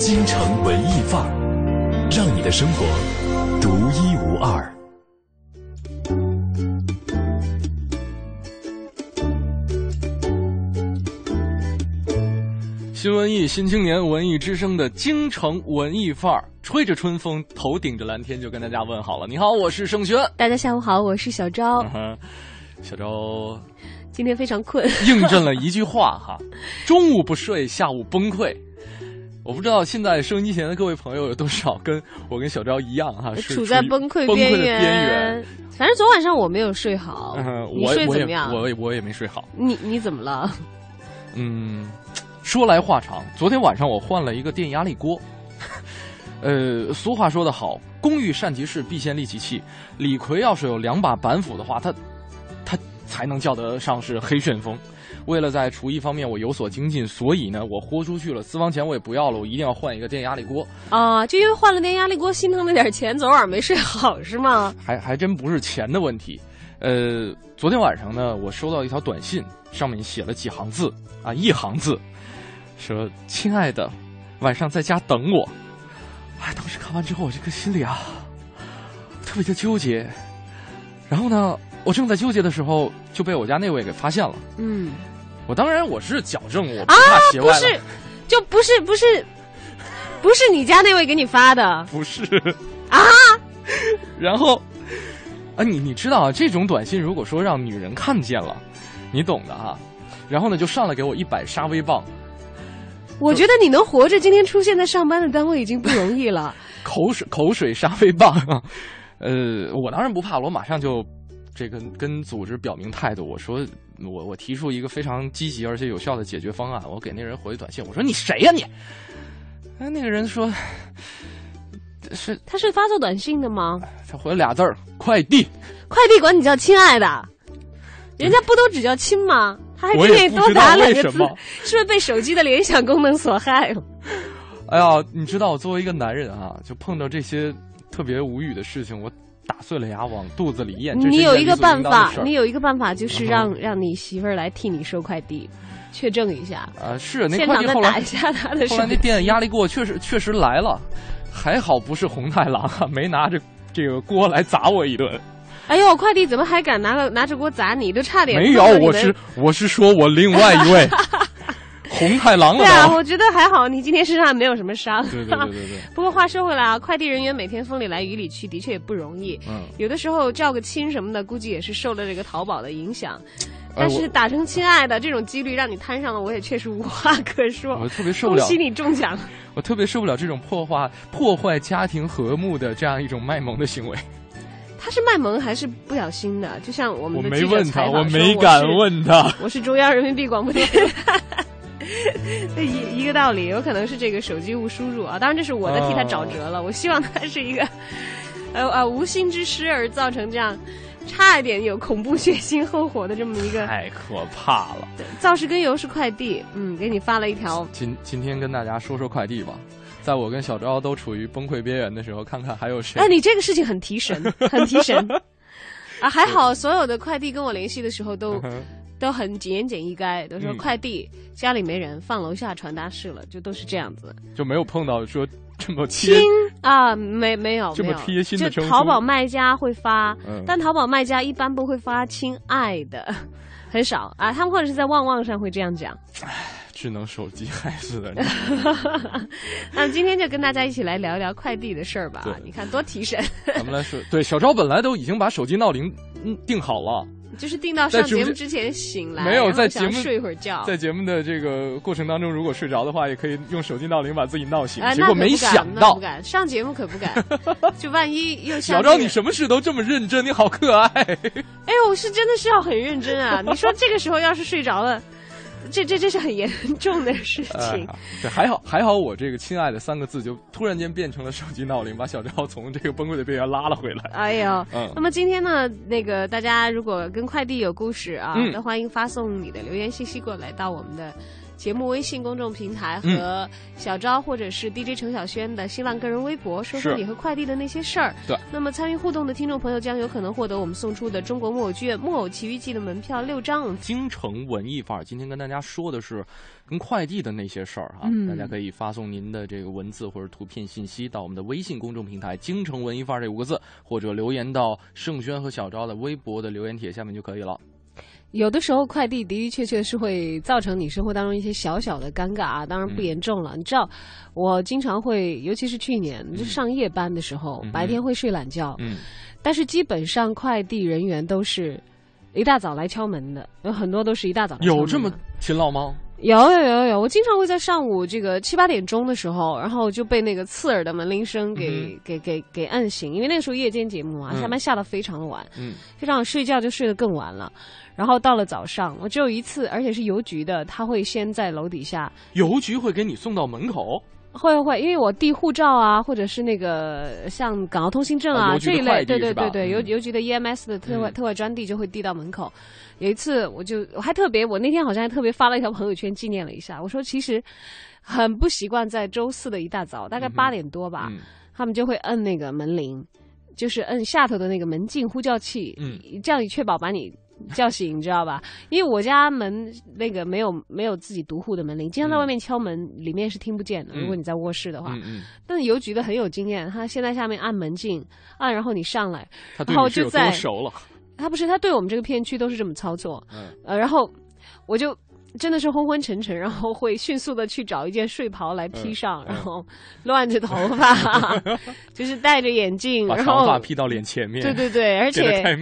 京城文艺范儿，让你的生活独一无二。新文艺新青年文艺之声的京城文艺范儿，吹着春风，头顶着蓝天，就跟大家问好了。你好，我是盛轩。大家下午好，我是小昭。嗯小昭今天非常困，印证了一句话哈：中午不睡，下午崩溃。我不知道现在收音机前的各位朋友有多少跟我跟小昭一样哈，是处在崩溃边边缘。反正昨晚上我没有睡好，嗯，你我我也睡怎么样？我也我也没睡好。你你怎么了？嗯，说来话长，昨天晚上我换了一个电压力锅。呃，俗话说得好，“工欲善其事，必先利其器”。李逵要是有两把板斧的话，他他才能叫得上是黑旋风。为了在厨艺方面我有所精进，所以呢，我豁出去了，私房钱我也不要了，我一定要换一个电压力锅。啊，就因为换了电压力锅，心疼那点钱，昨晚没睡好是吗？还还真不是钱的问题。呃，昨天晚上呢，我收到一条短信，上面写了几行字啊，一行字，说：“亲爱的，晚上在家等我。”哎，当时看完之后，我这个心里啊，特别的纠结。然后呢，我正在纠结的时候，就被我家那位给发现了。嗯，我当然我是矫正，我不啊怕斜，不是，就不是不是，不是你家那位给你发的 不是啊。然后啊，你你知道啊，这种短信如果说让女人看见了，你懂的哈。然后呢，就上来给我一百杀威棒，我觉得你能活着今天出现在上班的单位已经不容易了。口水口水杀威棒。呃，我当然不怕，我马上就这个跟组织表明态度，我说我我提出一个非常积极而且有效的解决方案，我给那人回短信，我说你谁呀、你？哎，那个人说是他是发错短信的吗？他回了俩字儿快递。快递管你叫亲爱的，人家不都只叫亲吗？他还我给你多打两个字是不是被手机的联想功能所害了？哎呀，你知道，我作为一个男人啊，就碰到这些特别无语的事情，我打碎了牙往肚子里咽。你有一个办法你有一个办法，就是让、嗯让你媳妇儿来替你收快递，确证一下，啊，是那现快递后来打一下他的手后来那电压力锅确实确实来了，还好不是红太狼啊，没拿着这个锅来砸我一顿。哎呦，快递怎么还敢拿个拿着锅砸你？都差点没有我是我是说我另外一位红太狼了对啊，我觉得还好，你今天身上没有什么伤。对对对对对，不过话说回来啊，快递人员每天风里来雨里去，的确也不容易。嗯，有的时候叫个亲什么的，估计也是受了这个淘宝的影响。哎但是打成亲爱的这种几率让你摊上了，我也确实无话可说。我特别受不了恭喜你中奖！我特别受不了这种破坏破坏家庭和睦的这样一种卖萌的行为。他是卖萌还是不小心的？就像我们我的记者没问他，我没敢问他。我是中央人民币广播电台。一一个道理，有可能是这个手机误输入啊。当然，这是我在替他找辙了。我希望他是一个，呃呃，无心之失而造成这样，差一点有恐怖、血腥、后火的这么一个。太可怕了！造势根油是快递，嗯，给你发了一条。今今天跟大家说说快递吧，在我跟小昭都处于崩溃边缘的时候，看看还有谁。哎，你这个事情很提神，很提神。啊，还好，所有的快递跟我联系的时候都都很简言简意赅，都说嗯快递家里没人，放楼下传达室了，就都是这样子。就没有碰到说这么贴亲啊，没没有这么贴心的称呼就淘宝卖家会发，嗯但淘宝卖家一般不会发“亲爱的”，很少啊。他们或者是在旺旺上会这样讲。智能手机害死的 那今天就跟大家一起来聊一聊快递的事儿吧。你看多提神，咱们来说，对小昭本来都已经把手机闹铃嗯定好了，就是定到上节目之前醒来，没有在节目睡一会儿觉。在节目的这个过程当中，如果睡着的话，也可以用手机闹铃把自己闹醒。哎，结果没想到不，敢上节目可不敢，就万一又小昭像这个你什么事都这么认真，你好可爱。哎，我是真的是要很认真啊！你说这个时候要是睡着了，这这这是很严重的事哎情。对还好，还好我这个“亲爱的”三个字就突然间变成了手机闹铃，把小赵从这个崩溃的边缘拉了回来。哎呦，嗯那么今天呢，那个大家如果跟快递有故事啊，嗯那欢迎发送你的留言信息过来到我们的节目微信公众平台嗯和小昭或者是 DJ 陈小轩的新浪个人微博，说说你和快递的那些事儿。对，那么参与互动的听众朋友将有可能获得我们送出的中国木偶剧院《木偶奇遇记》的门票六张。京城文艺范儿，今天跟大家说的是跟快递的那些事儿哈、嗯大家可以发送您的这个文字或者图片信息到我们的微信公众平台“京城文艺范儿”这五个字，或者留言到盛轩和小昭的微博的留言帖下面就可以了。有的时候快递的的确确是会造成你生活当中一些小小的尴尬啊，当然不严重了。你知道，我经常会，尤其是去年就上夜班的时候，嗯白天会睡懒觉，嗯，但是基本上快递人员都是一大早来敲门的，有很多都是一大早有这么勤劳吗？有有有有，我经常会在上午这个七八点钟的时候，然后就被那个刺耳的门铃声给、给给给按醒，因为那个时候夜间节目啊，嗯。下班下的非常的晚，嗯，非常睡觉就睡得更晚了。然后到了早上，我只有一次，而且是邮局的，他会先在楼底下，邮局会给你送到门口。会会会，因为我递护照啊，或者是那个像港澳通行证啊、这一类，对对对对，邮嗯邮局的 EMS 的特外、嗯特外专递就会递到门口。有一次，我就我还特别，我那天好像还特别发了一条朋友圈纪念了一下。我说其实很不习惯在周四的一大早，大概八点多吧，嗯他们就会摁那个门铃，就是摁下头的那个门禁呼叫器，嗯，这样确保把你 叫醒，你知道吧？因为我家门那个没有没有自己独户的门铃，经常在嗯外面敲门，里面是听不见的。嗯如果你在卧室的话，嗯嗯，但是邮局的很有经验，他先在下面按门禁，按然后你上来，他对然后就在多熟了？他不是他对我们这个片区都是这么操作，嗯呃，然后我就。真的是昏昏沉沉，然后会迅速的去找一件睡袍来披上，嗯然后乱着头发，就是戴着眼镜，把然后长发披到脸前面，对对对，而且。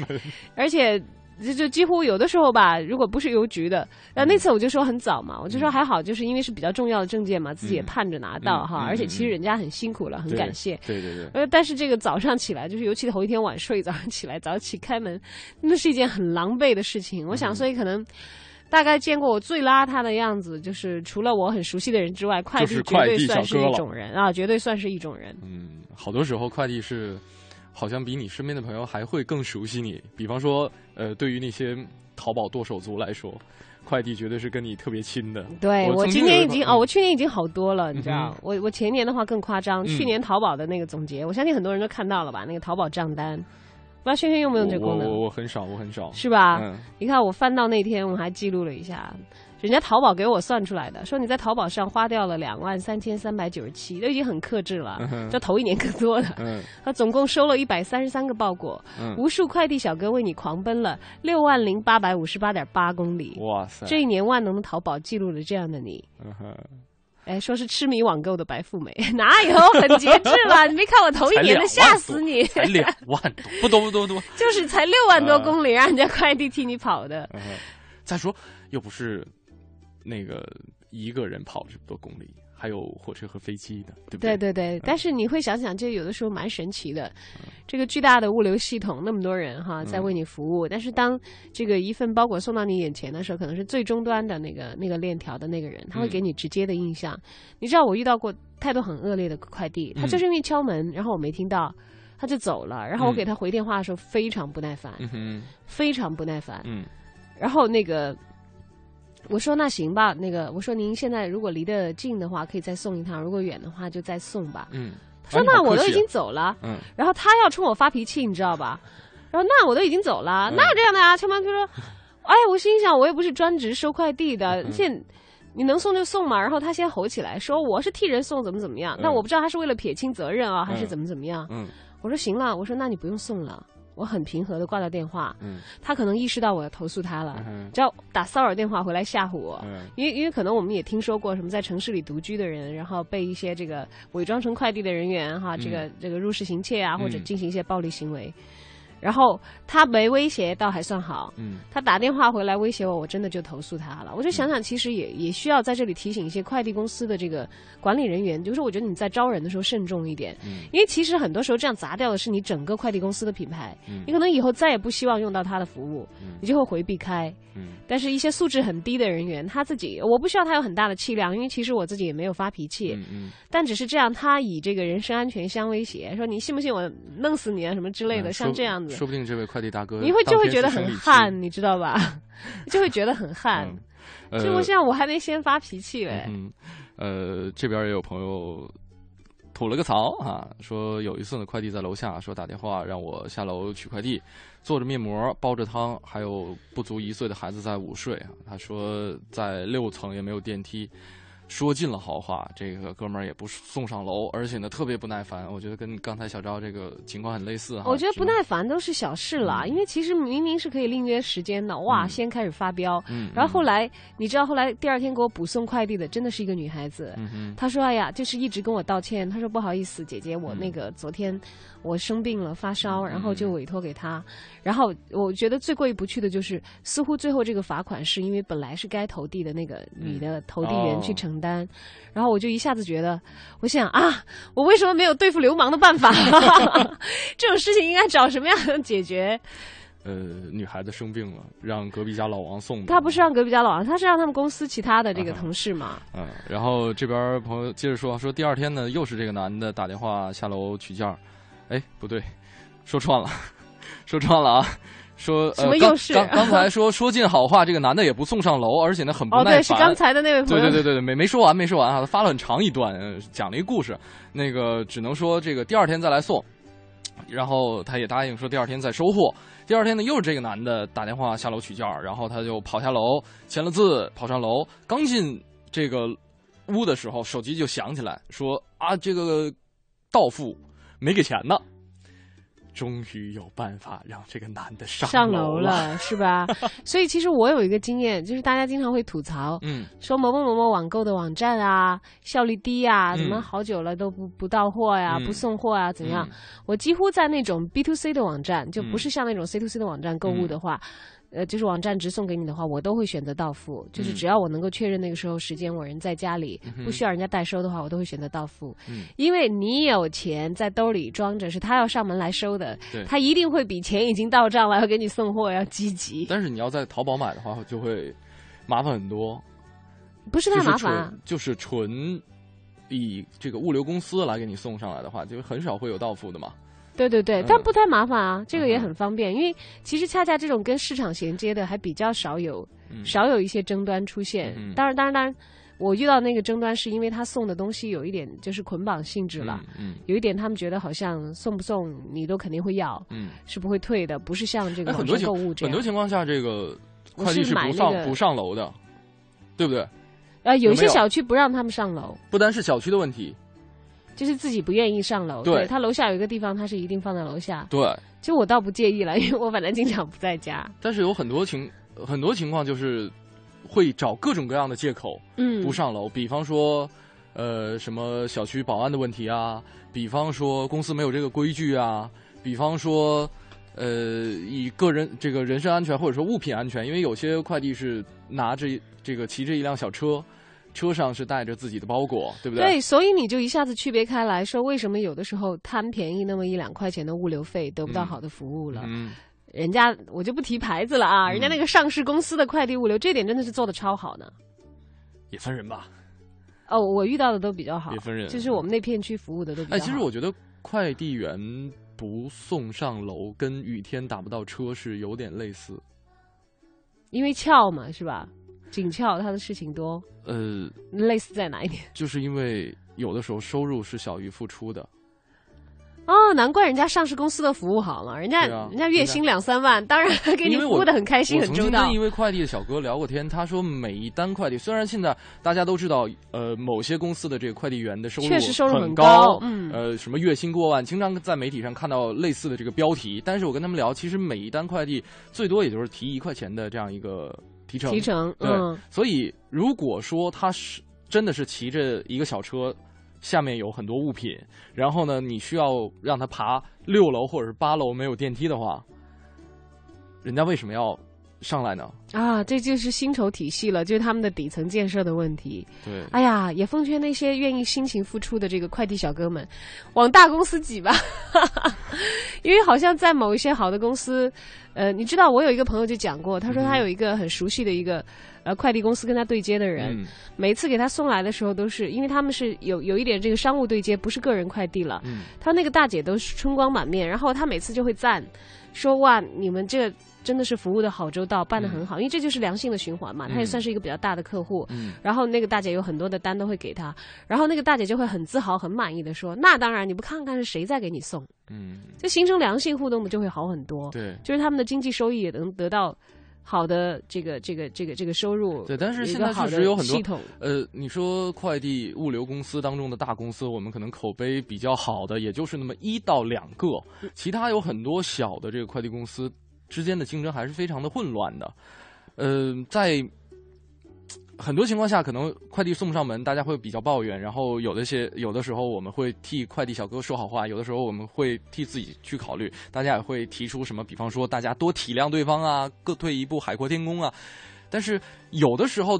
而且就就几乎有的时候吧，如果不是邮局的，然后那次我就说很早嘛，我就说还好，就是因为是比较重要的证件嘛，自己也盼着拿到哈，而且其实嗯人家很辛苦了，很感谢。对对对，呃，但是这个早上起来，就是尤其头一天晚睡，早上起来早起开门，那是一件很狼狈的事情。我想，嗯所以可能。大概见过我最邋遢的样子，就是除了我很熟悉的人之外，快递绝对算是一种人啊，绝对算是一种人。嗯，好多时候快递是，好像比你身边的朋友还会更熟悉你。比方说，呃，对于那些淘宝剁手族来说，快递绝对是跟你特别亲的。对我我今年已经哦，我去年已经好多了，你知道嗯，我我前年的话更夸张，嗯去年淘宝的那个总结，我相信很多人都看到了吧，那个淘宝账单，不知道轩轩用不用这个我我功能，我很少，我很少。是吧？嗯，你看我翻到那天，我还记录了一下，人家淘宝给我算出来的，说你在淘宝上花掉了两万三千三百九十七，都已经很克制了这头一年更多了。嗯 他总共收了一百三十三个包裹，嗯，无数快递小哥为你狂奔了六万零八百五十八点八公里。哇塞，这一年万能的淘宝记录了这样的你。嗯哼哎，说是痴迷网购的白富美，哪有很节制了？你没看我头一年的，吓死你！才两万多，不多不多不多。就是才六万多公里，让人家快递替你跑的。嗯再说，又不是那个一个人跑这么多公里，还有火车和飞机的，对不对对对对，但是你会想想，这有的时候蛮神奇的。这个巨大的物流系统，那么多人哈在为你服务，但是当这个一份包裹送到你眼前的时候，可能是最终端的那个那个链条的那个人，他会给你直接的印象。你知道我遇到过态度很恶劣的快递，他就是因为敲门，然后我没听到。他就走了，然后我嗯给他回电话的时候非常不耐烦，嗯，非常不耐烦。嗯然后那个我说那行吧，那个我说您现在如果离得近的话，可以再送一趟；如果远的话，就再送吧。嗯，他说那我都已经走了，嗯然后他要冲我发脾气，你知道吧？然后那我都已经走了，嗯哪有这样的啊？敲门就说，哎，我心想我又不是专职收快递的，嗯现你能送就送嘛。然后他先吼起来说我是替人送，怎么怎么样？那嗯我不知道他是为了撇清责任啊，还是嗯怎么怎么样。嗯我说行了，我说那你不用送了。我很平和的挂掉电话，嗯他可能意识到我要投诉他了嗯，只要打骚扰电话回来吓唬我。嗯因为因为可能我们也听说过什么在城市里独居的人，然后被一些这个伪装成快递的人员哈，这个这个入室行窃啊，或者嗯进行一些暴力行为。然后他没威胁，倒还算好。嗯。他打电话回来威胁我，我真的就投诉他了。我就想想，其实也也需要在这里提醒一些快递公司的这个管理人员，就是我觉得你在招人的时候慎重一点，嗯。因为其实很多时候这样砸掉的是你整个快递公司的品牌，嗯。你可能以后再也不希望用到他的服务，嗯。你就会回避开。嗯。但是，一些素质很低的人员，他自己我不需要他有很大的气量，因为其实我自己也没有发脾气，嗯嗯。但只是这样，他以这个人身安全相威胁，说你信不信我弄死你啊什么之类的，嗯像这样子，说不定这位快递大哥你会就会觉得很汗，你知道吧？就会觉得很汗。就我现在我还没先发脾气嘞。嗯，呃，这边也有朋友吐了个槽啊，说有一次呢，快递在楼下，说打电话让我下楼取快递，做着面膜，煲着汤，还有不足一岁的孩子在午睡啊。他说在六层也没有电梯。说尽了好话，这个哥们儿也不送上楼，而且呢特别不耐烦。我觉得跟刚才小赵这个情况很类似哈。我觉得不耐烦都是小事啦，嗯因为其实明明是可以另约时间的，哇，嗯先开始发飙，嗯，然后后来你知道后来第二天给我补送快递的真的是一个女孩子，她说：“哎呀，就是一直跟我道歉。她说不好意思，姐姐，我嗯那个昨天我生病了，发烧，然后就委托给他。然后我觉得最过意不去的就是，似乎最后这个罚款是因为本来是该投递的那个女的投递员去承担，然后我就一下子觉得，我想啊，我为什么没有对付流氓的办法？这种事情应该找什么样的解决？呃，女孩子生病了，让隔壁家老王送的。他不是让隔壁家老王，他是让他们公司其他的这个啊同事嘛。嗯，然后这边朋友接着说，说第二天呢，又是这个男的打电话下楼取件儿，哎，不对，说串了，说串了啊，说什么呃，刚又是刚刚才说说尽好话，这个男的也不送上楼，而且呢很不哦，耐烦。对，是刚才的那位朋友。对对对对对，没没说完，没说完啊，他发了很长一段，呃讲了一个故事，那个只能说这个第二天再来送，然后他也答应说第二天再收货。第二天呢，又是这个男的打电话下楼取件儿，然后他就跑下楼签了字，跑上楼，刚进这个屋的时候，手机就响起来，说啊这个到付没给钱呢。终于有办法让这个男的上上楼楼了，是吧？所以其实我有一个经验，就是大家经常会吐槽，嗯说某某某某网购的网站啊，效率低啊，嗯怎么好久了都不不到货呀、嗯不送货啊，怎样？嗯我几乎在那种 B to C 的网站，就嗯不是像那种 C to C 的网站购物的话。呃，就是网站直送给你的话，我都会选择到付。就是嗯只要我能够确认那个时候时间我人在家里，嗯不需要人家代收的话，我都会选择到付。嗯因为你有钱在兜里装着，是他要上门来收的，他一定会比钱已经到账了要给你送货要积极。但是你要在淘宝买的话，就会麻烦很多。不是太麻烦就是纯以这个物流公司来给你送上来的话，就很少会有到付的嘛。对对对嗯，但不太麻烦啊，这个也很方便，因为其实恰恰这种跟市场衔接的还比较少有，嗯少有一些争端出现嗯。当然，当然，当然，我遇到那个争端是因为他送的东西有一点就是捆绑性质了。嗯有一点，他们觉得好像送不送你都肯定会要，嗯，是不会退的，不是像这个购物这样很多。情况下，这个快递是买不上、那个不上楼的，对不对？呃，有一些小区不让他们上楼，不单是小区的问题，就是自己不愿意上楼。对他楼下有一个地方，他是一定放在楼下。对。其实我倒不介意了，因为我反正经常不在家。但是有很多情很多情况就是会找各种各样的借口嗯，不上楼，比方说。呃，什么小区保安的问题啊？比方说公司没有这个规矩啊？比方说，呃，以个人这个人身安全或者说物品安全，因为有些快递是拿着这个骑着一辆小车，车上是带着自己的包裹，对不对？对，所以你就一下子区别开来说，为什么有的时候贪便宜那么一两块钱的物流费得不到嗯好的服务了？嗯，人家我就不提牌子了啊，嗯人家那个上市公司的快递物流，这点真的是做的超好呢。也分人吧，哦，我遇到的都比较好也，分人。就是我们那片区服务的都比较好哎，其实我觉得快递员不送上楼，跟雨天打不到车是有点类似。因为翘嘛，是吧？紧俏，他的事情多，呃，类似在哪一点？就是因为有的时候收入是小于付出的。哦，难怪人家上市公司的服务好嘛，人家、啊人家月薪两三万，当然给你服务的很开心，很周到曾经跟一。位快递的小哥聊过天，他说每一单快递，虽然现在大家都知道，呃，某些公司的这个快递员的收入确实收入很高，嗯，呃，什么月薪过万，经常在媒体上看到类似的这个标题。但是我跟他们聊，其实每一单快递最多也就是提一块钱的这样一个提成。提成，对嗯，所以如果说他是真的是骑着一个小车，下面有很多物品，然后呢，你需要让他爬六楼或者是八楼没有电梯的话，人家为什么要上来呢？啊，这就是薪酬体系了，就是他们的底层建设的问题。对，哎呀，也奉劝那些愿意辛勤付出的这个快递小哥们，往大公司挤吧，因为好像在某一些好的公司，呃，你知道，我有一个朋友就讲过，他说他嗯有一个很熟悉的一个呃快递公司跟他对接的人，嗯。每次给他送来的时候都是，因为他们是有有一点这个商务对接，不是个人快递了，嗯。他那个大姐都是春光满面，然后他每次就会赞，说哇，你们这真的是服务的好周到，办的很好，因为这就是良性的循环嘛。他也算是一个比较大的客户，嗯然后那个大姐有很多的单都会给他，然后那个大姐就会很自豪、很满意的说：“那当然，你不看看是谁在给你送，嗯，就形成良性互动的就会好很多。对。就是他们的经济收益也能得到好的这个这个这个这个收入。对，但是现在确实有很多系统，呃，你说快递物流公司当中的大公司，我们可能口碑比较好的，也就是那么一到两个，其他有很多小的这个快递公司之间的竞争还是非常的混乱的。嗯，在很多情况下，可能快递送不上门，大家会比较抱怨，然后有的些有的时候我们会替快递小哥说好话，有的时候我们会替自己去考虑，大家也会提出什么，比方说大家多体谅对方啊，各退一步，海阔天空啊。但是有的时候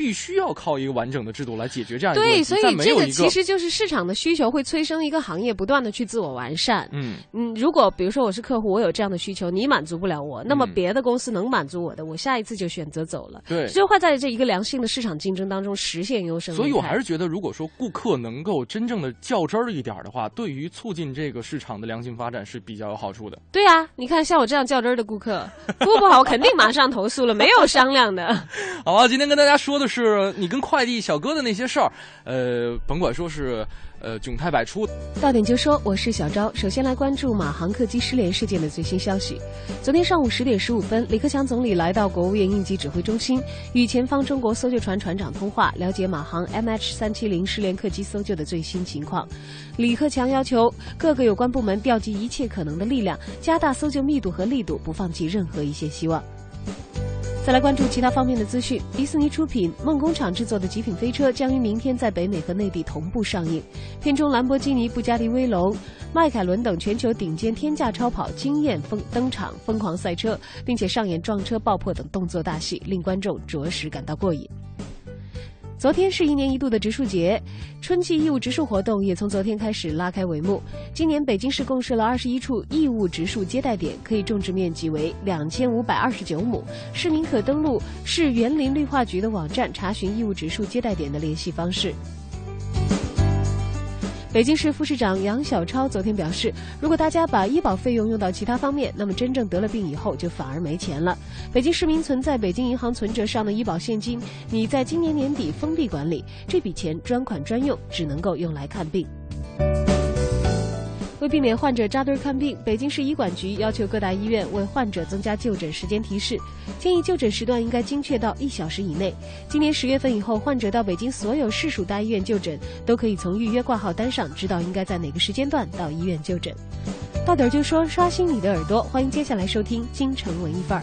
必须要靠一个完整的制度来解决这样一个问对，所以这个其实就是市场的需求会催生一个行业不断的去自我完善。嗯嗯，如果比如说我是客户，我有这样的需求，你满足不了我，那么嗯别的公司能满足我的，我下一次就选择走了，对。就会在这一个良性的市场竞争当中实现优胜。所以，我还是觉得，如果说顾客能够真正的较真儿一点的话，对于促进这个市场的良性发展是比较有好处的。对啊，你看像我这样较真儿的顾客，服务不好，我肯定马上投诉了，没有商量的。好吧，今天跟大家说的是你跟快递小哥的那些事儿，呃，甭管说是呃窘态百出，到点就说，我是小昭。首先来关注马航客机失联事件的最新消息。昨天上午十点十五分，李克强总理来到国务院应急指挥中心，与前方中国搜救船船长通话，了解马航 MH 三七零失联客机搜救的最新情况。李克强要求各个有关部门调集一切可能的力量，加大搜救密度和力度，不放弃任何一线希望。再来关注其他方面的资讯。迪士尼出品、梦工厂制作的《极品飞车》将于明天在北美和内地同步上映。片中兰博基尼、布加迪威龙、迈凯伦等全球顶尖天价超跑惊艳疯登场，疯狂赛车，并且上演撞车、爆破等动作大戏，令观众着实感到过瘾。昨天是一年一度的植树节，春季义务植树活动也从昨天开始拉开帷幕。今年北京市共设了二十一处义务植树接待点，可以种植面积为两千五百二十九亩。市民可登录市园林绿化局的网站查询义务植树接待点的联系方式。北京市副市长杨小超昨天表示，如果大家把医保费用用到其他方面，那么真正得了病以后就反而没钱了。北京市民存在北京银行存折上的医保现金，你在今年年底封闭管理，这笔钱专款专用，只能够用来看病。为避免患者扎堆看病，北京市医管局要求各大医院为患者增加就诊时间提示，建议就诊时段应该精确到一小时以内。今年十月份以后，患者到北京所有市属大医院就诊，都可以从预约挂号单上知道应该在哪个时间段到医院就诊。到点儿就说，刷新你的耳朵，欢迎接下来收听《京城文艺范儿》。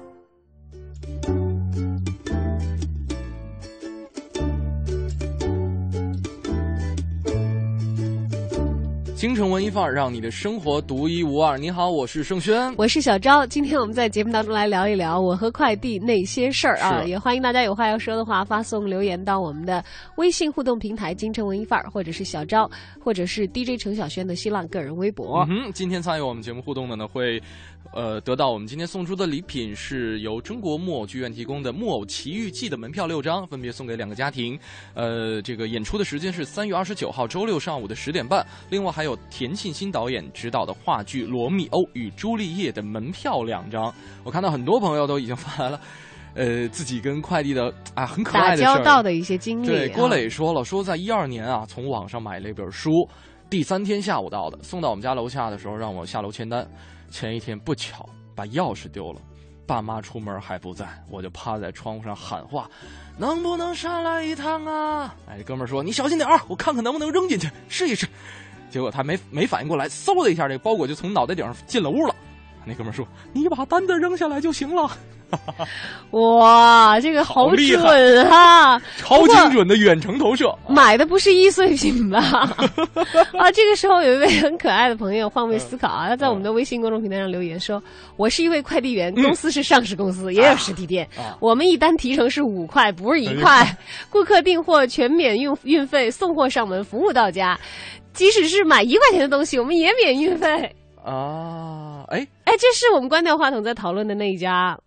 京城文艺范儿，让你的生活独一无二。你好，我是盛轩。我是小昭，今天我们在节目当中来聊一聊我和快递那些事儿啊，也欢迎大家有话要说的话发送留言到我们的微信互动平台“京城文艺范儿”，或者是小昭，或者是 DJ 程小轩的新浪个人微博。嗯哼，今天参与我们节目互动的呢，会呃得到我们今天送出的礼品，是由中国木偶剧院提供的《木偶奇遇记》的门票六张，分别送给两个家庭。呃，这个演出的时间是三月二十九号周六上午的十点半。另外还有田沁鑫导演执导的话剧《罗密欧与朱丽叶》的门票两张。我看到很多朋友都已经发来了。呃，自己跟快递的啊很可爱打的事儿交道的一些经历。对，啊郭磊说了，说在一二年啊，从网上买了一本书，第三天下午到的，送到我们家楼下的时候，让我下楼签单。前一天不巧把钥匙丢了，爸妈出门还不在，我就趴在窗户上喊话：“能不能上来一趟啊？”哎，哥们说：“你小心点儿，我看看能不能扔进去，试一试。”结果他没没反应过来，嗖的一下，这个包裹就从脑袋顶上进了屋了。那哥们说：“你把单子扔下来就行了。” 哇，这个好准啊！超精准的远程投射。买的不是易碎品吧？啊，这个时候有一位很可爱的朋友换位思考啊，他在我们的微信公众平台上留言说：“我是一位快递员，公司是上市公司，也有实体店。啊我们一单提成是五块，不是一块。顾客订货全免运运费，送货上门，服务到家。即使是买一块钱的东西，我们也免运费。啊，哎，哎，这是我们关掉话筒在讨论的那一家。”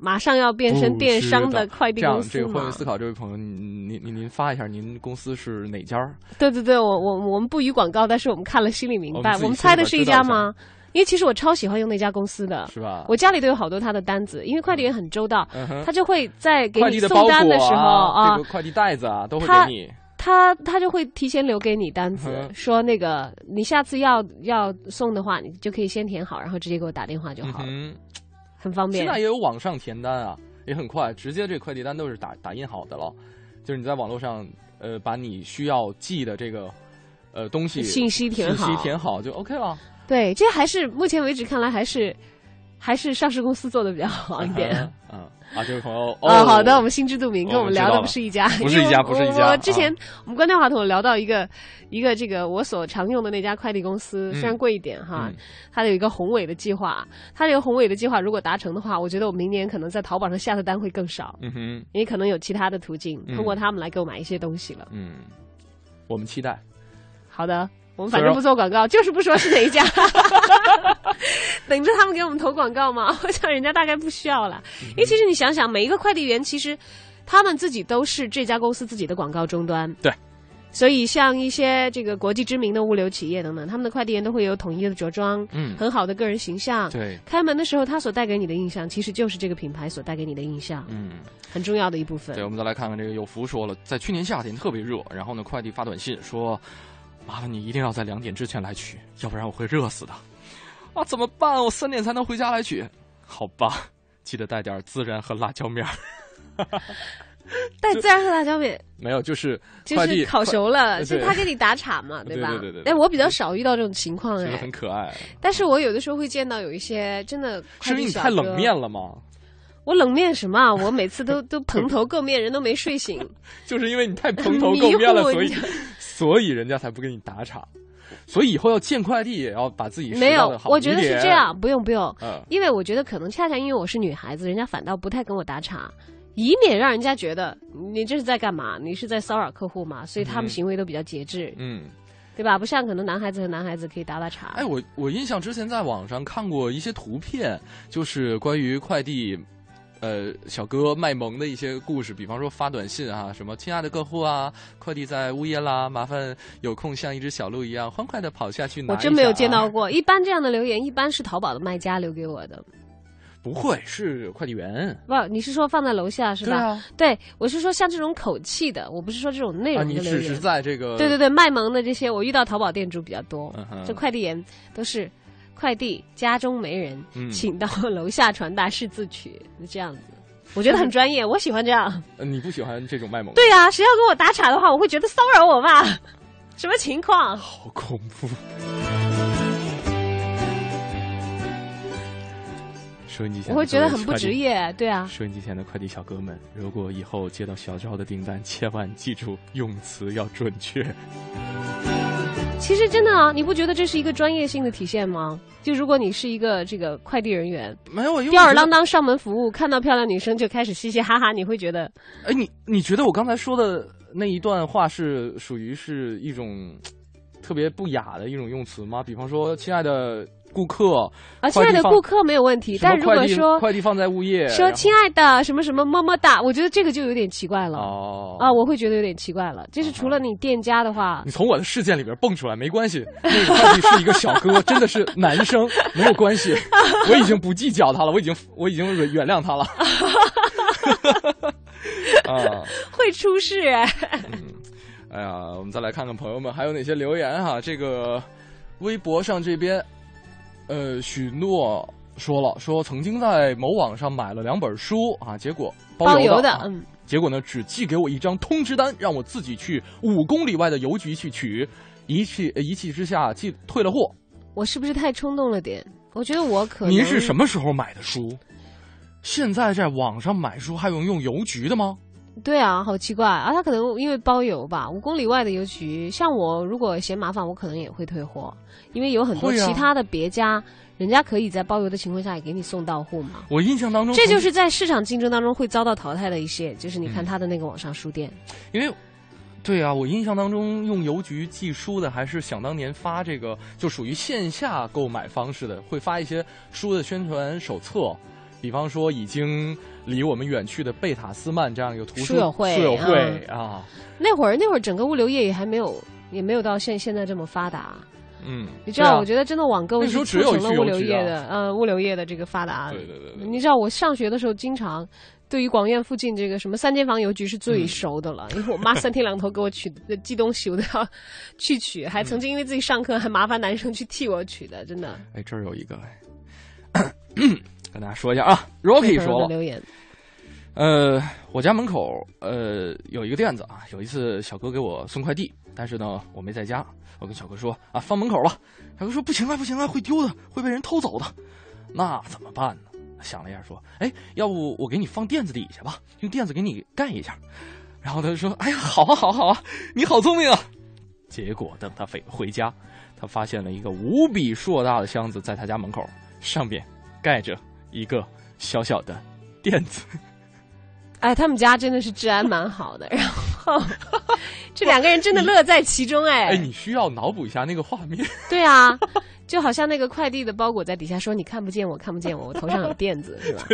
马上要变身电商的快递公司嘛这个换位？思考，这位朋友，您您您您发一下，您公司是哪家？对对对，我我我们不予广告，但是我们看了心里明白。我们猜的是一家吗？因为其实我超喜欢用那家公司的，是吧？我家里都有好多他的单子，因为快递员很周到，嗯他就会在给你送单的时候啊，快递袋子啊，都会他给你。他他就会提前留给你单子，嗯说那个你下次要要送的话，你就可以先填好，然后直接给我打电话就好了，嗯很方便，现在。也有网上填单啊，也很快，直接这快递单都是打打印好的了，就是你在网络上呃把你需要寄的这个呃东西信息填好信息填好就 OK 了。对，这还是目前为止看来还是还是上市公司做的比较好一点。嗯 嗯啊，这位朋友哦，好的，我们心知肚明，哦跟我们聊的不是一家，不是一家我不是一家。之前啊我们关掉话筒聊到一个一个这个我所常用的那家快递公司，虽然嗯贵一点哈嗯，它有一个宏伟的计划，它这个宏伟的计划如果达成的话，我觉得我明年可能在淘宝上下的单会更少，嗯哼。因为可能有其他的途径嗯。通过他们来给我买一些东西了。嗯，我们期待。好的。我们反正不做广告，就是不说是哪一家，等着他们给我们投广告嘛。我想人家大概不需要了，因为其实你想想，每一个快递员其实他们自己都是这家公司自己的广告终端。对。所以，像一些这个国际知名的物流企业等等，他们的快递员都会有统一的着装，嗯，很好的个人形象。对，开门的时候，他所带给你的印象，其实就是这个品牌所带给你的印象，嗯。很重要的一部分对，。我们再来看看这个有福说了，在去年夏天特别热，然后呢，快递发短信说，麻烦你一定要在两点之前来取，要不然我会热死的。啊，怎么办？我三点才能回家来取。好吧，记得带点孜然和辣椒面儿。带孜然和辣椒面，没有，就是就是烤熟了，快是他给你打岔嘛，对吧？对对对对但我比较少遇到这种情况觉得哎，很可爱，但是我有的时候会见到有一些真的快是因为你太冷面了吗？我冷面什么啊？我每次都都蓬头垢面，人都没睡醒。就是因为你太蓬头垢面了，所以你所以人家才不给你打岔。所以以后要见快递也要把自己没有我觉得是这样，不用不用，嗯，因为我觉得可能恰恰因为我是女孩子，人家反倒不太跟我打岔，以免让人家觉得你这是在干嘛？你是在骚扰客户嘛？所以他们嗯行为都比较节制，嗯。对吧？不像可能男孩子和男孩子可以打打岔。哎，我我印象之前在网上看过一些图片，就是关于快递。呃，小哥卖萌的一些故事，比方说发短信啊，什么“亲爱的客户啊，快递在物业啦，麻烦有空像一只小鹿一样欢快的跑下去拿、我真没有见到。过，一般这样的留言一般是淘宝的卖家留给我的。不会是快递员不，你是说放在楼下是吧？对啊，对，我是说像这种口气的，我不是说这种内啊，容。你只是在这个对对对，卖萌的这些，我遇到淘宝店主比较多。嗯这快递员都是快递家中没人，嗯请到楼下传达室自取，那这样子。我觉得很专业，我喜欢这样。呃你不喜欢这种卖萌？对呀、谁要跟我打岔的话，我会觉得骚扰我吧？什么情况？好恐怖。收音机前，我会觉得很不职。业。对啊，收音机前的快递小哥们，如果以后接到小赵的订单，千万记住用词要准确。其实真的啊，你不觉得这是一个专业性的体现吗？就如果你是一个这个快递人员，没有，用吊儿郎当上门服务，看到漂亮女生就开始嘻嘻哈哈，你会觉得哎，你你觉得我刚才说的那一段话是属于是一种特别不雅的一种用词吗？比方说，亲爱的顾客，啊，亲爱的顾客没有问题，但如果说快递放在物业，说亲爱的什么什么么么哒，我觉得这个就有点奇怪了。哦啊，我会觉得有点奇怪了。就是除了你店家的话你，从我的事件里边蹦出来没关系，那个快递是一个小哥，真的是男生，没有关系，我已经不计较他了，我已经我已经原原谅他了。啊，会出事哎。嗯，哎呀，我们再来看看朋友们还有哪些留言哈。这个微博上这边，呃，许诺说了，说曾经在某网上买了两本书啊，结果包邮的，嗯，结果呢只寄给我一张通知单，让我自己去五公里外的邮局去取，一气呃一气之下寄退了货。我是不是太冲动了点？我觉得我可能您是什么时候买的书？现在在网上买书还用用邮局的吗？对啊，好奇怪啊！他可能因为包邮吧，五公里外的邮局，像我如果嫌麻烦，我可能也会退货，因为有很多其他的别家，人家可以在包邮的情况下也给你送到户嘛。我印象当中，这就是在市场竞争当中会遭到淘汰的一些，就是你看嗯他的那个网上书店，因为。对啊，我印象当中用邮局寄书的还是想当年发这个，就属于线下购买方式的，会发一些书的宣传手册，比方说已经离我们远去的贝塔斯曼这样一个图书书友会书友会啊，那会儿那会儿整个物流业也还没有，也没有到现现在这么发达。嗯，你知道，啊我觉得真的网购那是促时候只有成了物流业的，呃，物流业的这个发达。对对对对，你知道我上学的时候，经常对于广院附近这个什么三间房邮局是嗯最熟的了，因为我妈三天两头给我取寄东西，我都要去取，还曾经因为自己上课还麻烦男生去替我取的，真的。哎，这儿有一个，哎跟大家说一下啊，Rocky 说了，留言，呃，我家门口呃有一个店子啊，有一次小哥给我送快递，但是呢我没在家，我跟小哥说啊放门口了，小哥说不行啊不行啊会丢的，会被人偷走的，那怎么办呢？想了一下说，哎，要不我给你放垫子底下吧，用垫子给你盖一下。然后他就说，哎呀，好啊好啊好啊，你好聪明啊。结果等他回回家，他发现了一个无比硕大的箱子在他家门口，上面盖着一个小小的垫子。哎，他们家真的是治安蛮好的，然后 这两个人真的乐在其中，哎，哎，你需要脑补一下那个画面。对啊，就好像那个快递的包裹在底下说你看不见我，看不见我，我头上有垫子，是吧？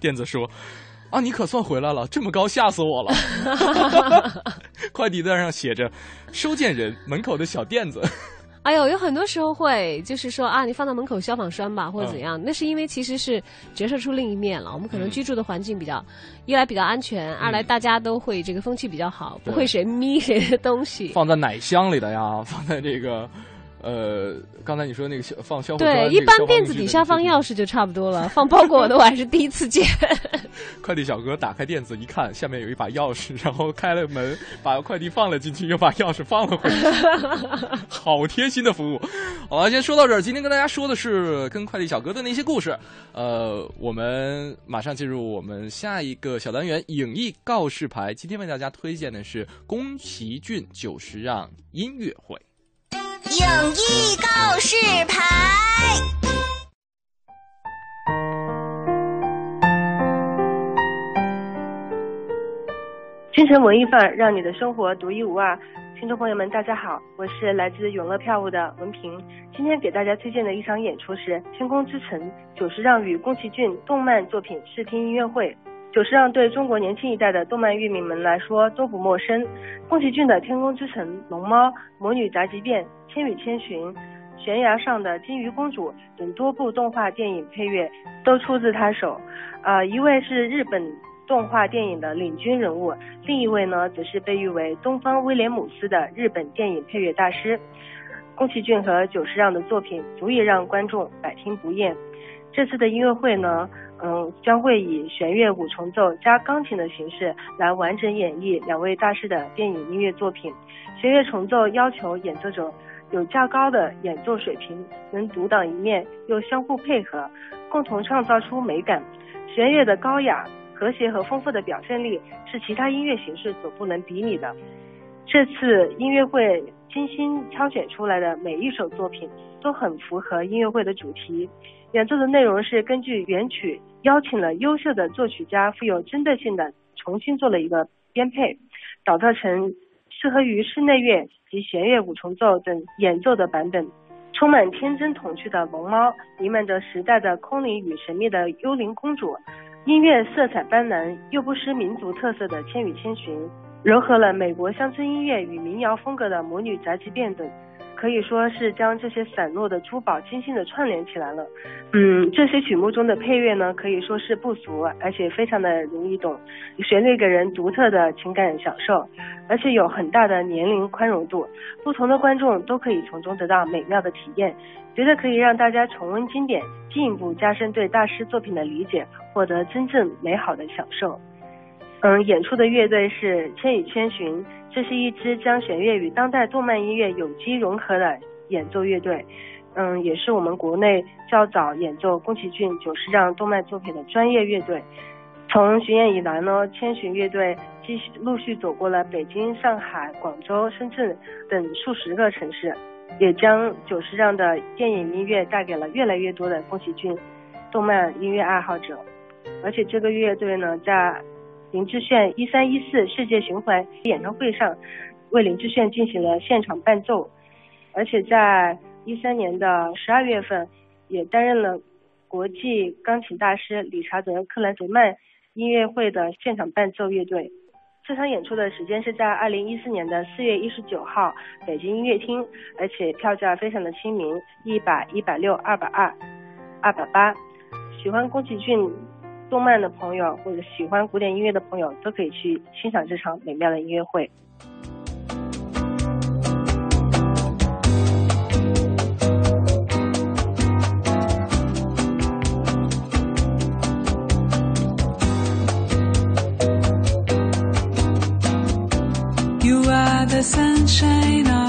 垫子说：“啊，你可算回来了，这么高吓死我了。”快递单上写着“收件人门口的小垫子哎呦，有很多时候会就是说啊，你放到门口消防栓吧，或者怎嗯样，那是因为其实是折射出另一面了。我们可能嗯居住的环境比较，一来比较安全，二来大家都会这个风气比较好，不会谁眯谁的东西”，。放在奶箱里的呀，放在这个呃，刚才你说那个消放消对，一般垫子底下放钥匙就差不多了，放包裹的我还是第一次见。快递小哥打开垫子一看，下面有一把钥匙，然后开了门，把快递放了进去，又把钥匙放了回去，好贴心的服务。好了，先说到这儿。今天跟大家说的是跟快递小哥的那些故事。呃，我们马上进入我们下一个小单元——影艺告示牌。今天为大家推荐的是宫崎骏九十让音乐会。影艺告示牌。京城文艺范，让你的生活独一无二。听众朋友们，大家好，我是来自永乐票务的文平。今天给大家推荐的一场演出是《天空之城》久石让与宫崎骏动漫作品试听音乐会。久石让对中国年轻一代的动漫乐迷们来说都不陌生，宫崎骏的《天空之城》《龙猫》《魔女宅急便》《千与千寻》《悬崖上的金鱼公主》等多部动画电影配乐都出自他手。呃，一位是日本动画电影的领军人物，另一位呢，则是被誉为东方威廉姆斯的日本电影配乐大师。宫崎骏和久石让的作品足以让观众百听不厌。这次的音乐会呢，嗯，将会以弦乐五重奏加钢琴的形式来完整演绎两位大师的电影音乐作品。弦乐重奏要求演奏者有较高的演奏水平，能独当一面，又相互配合，共同创造出美感。弦乐的高雅、和谐和丰富的表现力是其他音乐形式所不能比拟的。这次音乐会精心挑选出来的每一首作品都很符合音乐会的主题。演奏的内容是根据原曲邀请了优秀的作曲家，富有针对性的重新做了一个编配，打造成适合于室内乐及弦乐五重奏等演奏的版本。充满天真童趣的龙猫，弥漫着时代的空灵与神秘的幽灵公主，音乐色彩斑斓又不失民族特色的千与千寻，糅合了美国乡村音乐与民谣风格的魔女宅急便等，可以说是将这些散落的珠宝精心的串联起来了。嗯，这些曲目中的配乐呢，可以说是不俗，而且非常的容易懂，旋律给人独特的情感享受，而且有很大的年龄宽容度，不同的观众都可以从中得到美妙的体验，觉得可以让大家重温经典，进一步加深对大师作品的理解，获得真正美好的享受。嗯，演出的乐队是千与千寻，这是一支将弦乐与当代动漫音乐有机融合的演奏乐队。嗯，也是我们国内较早演奏宫崎骏久石让动漫作品的专业乐队。从巡演以来呢，千寻乐队继续陆续走过了北京、上海、广州、深圳等数十个城市，也将久石让的电影音乐带给了越来越多的宫崎骏动漫音乐爱好者。而且这个乐队呢，在林志炫一三一四世界巡回演唱会上，为林志炫进行了现场伴奏，而且在一三年的十二月份，也担任了国际钢琴大师理查德克兰泽曼。音乐会的现场伴奏乐队，这场演出的时间是在二零一四年的四月一十九号，北京音乐厅，而且票价非常的亲民，一百、一百六、二百二、二百八。喜欢宫崎骏动漫的朋友，或者喜欢古典音乐的朋友，都可以去欣赏这场美妙的音乐会。You are the sunshine of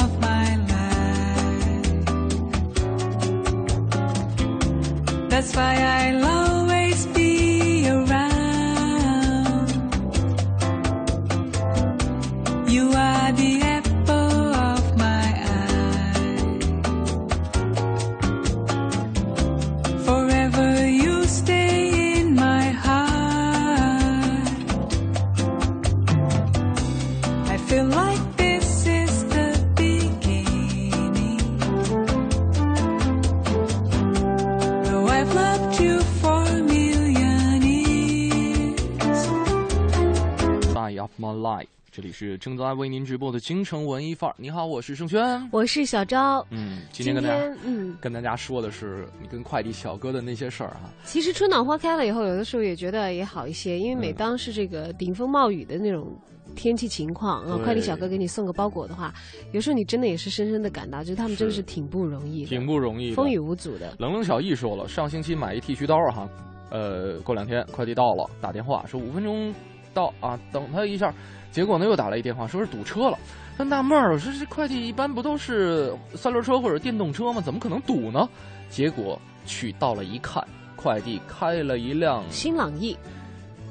是正在为您直播的京城文艺范儿。你好，我是盛轩。我是小昭。嗯，今今天跟大家嗯，跟大家说的是你跟快递小哥的那些事儿啊。其实春暖花开了以后，有的时候也觉得也好一些，因为每嗯当是这个顶风冒雨的那种天气情况啊，快递小哥给你送个包裹的话，有时候你真的也是深深的感到，就是他们真的是是挺不容易的，挺不容易。风雨无阻的。冷冷小易说了，上星期买一剃须刀哈，呃，过两天快递到了，打电话说五分钟到啊，等他一下，结果呢又打了一电话，说是堵车了。他纳闷儿，我说这快递一般不都是三轮车或者电动车吗？怎么可能堵呢？结果去到了一看，快递开了一辆新朗逸，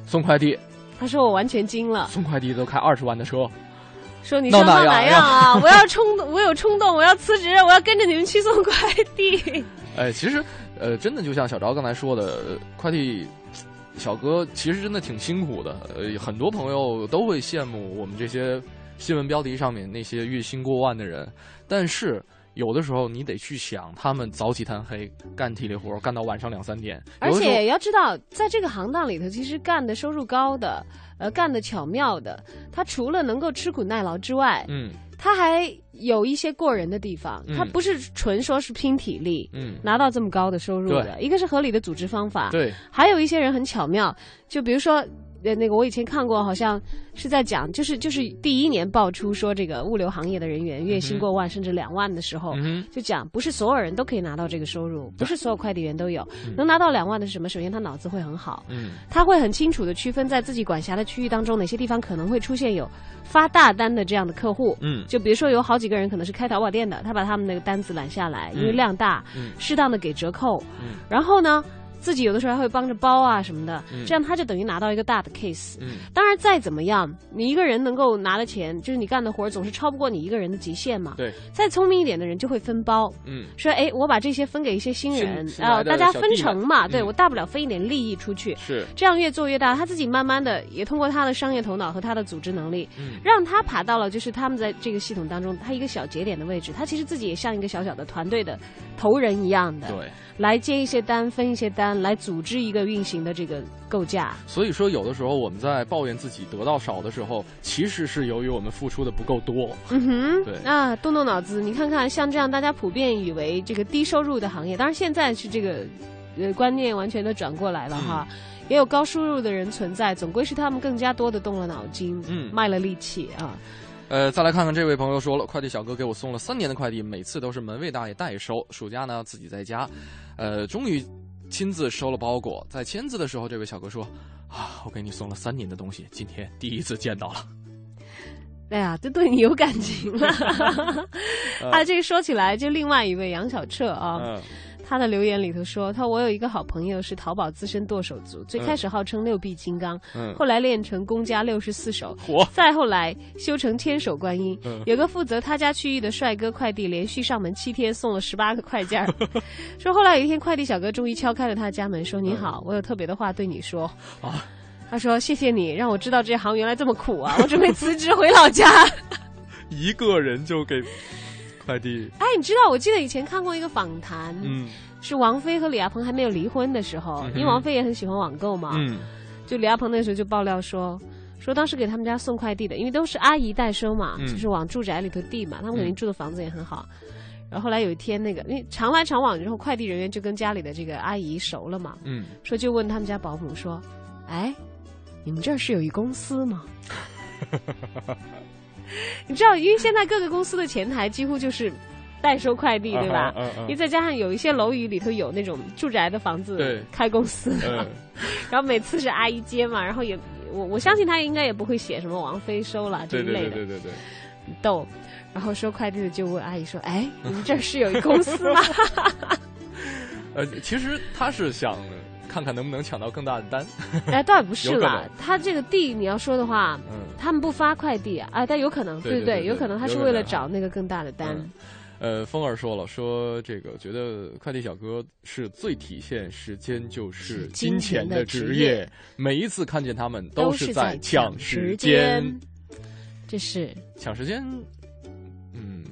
送快递，他说我完全惊了，送快递都开二十万的车，说你闹哪样样啊？我要冲动，我有冲动，我要辞职，我要跟着你们去送快递。哎，其实，呃，真的就像小昭刚才说的，呃快递小哥其实真的挺辛苦的。呃，很多朋友都会羡慕我们这些新闻标题上面那些月薪过万的人，但是有的时候你得去想，他们早起贪黑干体力活，干到晚上两三点，而且要知道，在这个行当里头，其实干的收入高的，呃，干的巧妙的，他除了能够吃苦耐劳之外，嗯他还有一些过人的地方，嗯。他不是纯说是拼体力。嗯，拿到这么高的收入的，一个是合理的组织方法，对，还有一些人很巧妙，就比如说，呃，那个我以前看过，好像是在讲，就是就是第一年爆出说这个物流行业的人员月薪过万甚至两万的时候，嗯，就讲不是所有人都可以拿到这个收入，不是所有快递员都有，嗯。能拿到两万的是什么？首先他脑子会很好，嗯。他会很清楚的区分在自己管辖的区域当中哪些地方可能会出现有发大单的这样的客户。嗯。就比如说有好几个人可能是开淘宝店的，他把他们那个单子揽下来，因为嗯。量大，嗯。适当的给折扣，嗯。然后呢，自己有的时候还会帮着包啊什么的，嗯这样他就等于拿到一个大的 case。嗯当然，再怎么样，你一个人能够拿的钱，就是你干的活儿总是超不过你一个人的极限嘛。对，再聪明一点的人就会分包，嗯说哎，我把这些分给一些新人啊、大家分成嘛，对嗯我大不了分一点利益出去。是，这样越做越大，他自己慢慢的也通过他的商业头脑和他的组织能力，嗯让他爬到了就是他们在这个系统当中他一个小节点的位置。他其实自己也像一个小小的团队的头人一样的，对。来接一些单，分一些单，来组织一个运行的这个构架。所以说，有的时候我们在抱怨自己得到少的时候，其实是由于我们付出的不够多。嗯哼，对啊，动动脑子，你看看，像这样大家普遍以为这个低收入的行业，当然现在是这个呃观念完全的转过来了哈。嗯也有高收入的人存在，总归是他们更加多的动了脑筋，嗯卖了力气啊。呃，再来看看这位朋友说了，快递小哥给我送了三年的快递，每次都是门卫大爷代收，暑假呢自己在家，呃，终于亲自收了包裹，在签字的时候，这位小哥说：“啊，我给你送了三年的东西，今天第一次见到了。”哎呀，这对你有感情了。呃 啊，这个说起来，就另外一位杨小彻啊，嗯他的留言里头说，他我有一个好朋友是淘宝资深剁手族，最开始号称六臂金刚，嗯，后来练成公家六十四手，再后来修成千手观音。嗯有个负责他家区域的帅哥快递，连续上门七天送了十八个快件儿。说后来有一天，快递小哥终于敲开了他的家门，说：“你好，我有特别的话对你说。”啊他说：“谢谢你让我知道这行原来这么苦啊！我准备辞职回老家。一个人就给快递，哎，你知道，我记得以前看过一个访谈，嗯。是王菲和李亚鹏还没有离婚的时候，嗯因为王菲也很喜欢网购嘛，嗯。就李亚鹏那时候就爆料说，说当时给他们家送快递的，因为都是阿姨代收嘛，嗯。就是往住宅里头递嘛，他们肯定住的房子也很好。然后后来有一天，那个因为常来常往之后，快递人员就跟家里的这个阿姨熟了嘛，嗯，说就问他们家保姆说：“哎，你们这儿是有一公司吗？” 你知道，因为现在各个公司的前台几乎就是代收快递，对吧？嗯嗯。因为再加上有一些楼宇里头有那种住宅的房子对。开公司。然后每次是阿姨接嘛，然后也我我相信他应该也不会写什么王菲收了这一类的，对对对对，逗。然后收快递的就问阿姨说：“哎，你们这儿是有一公司吗？呃，其实他是想看看能不能抢到更大的单，？” 哎，倒也不是啦，他这个地你要说的话，嗯。他们不发快递啊，啊但有可能，对对，有可能他是为了找那个更大的单。嗯呃，风儿说了，说这个觉得快递小哥是最体现时间就是是金金钱的职职业业，每一次看见他们都是在抢抢时间，这是抢时间，嗯，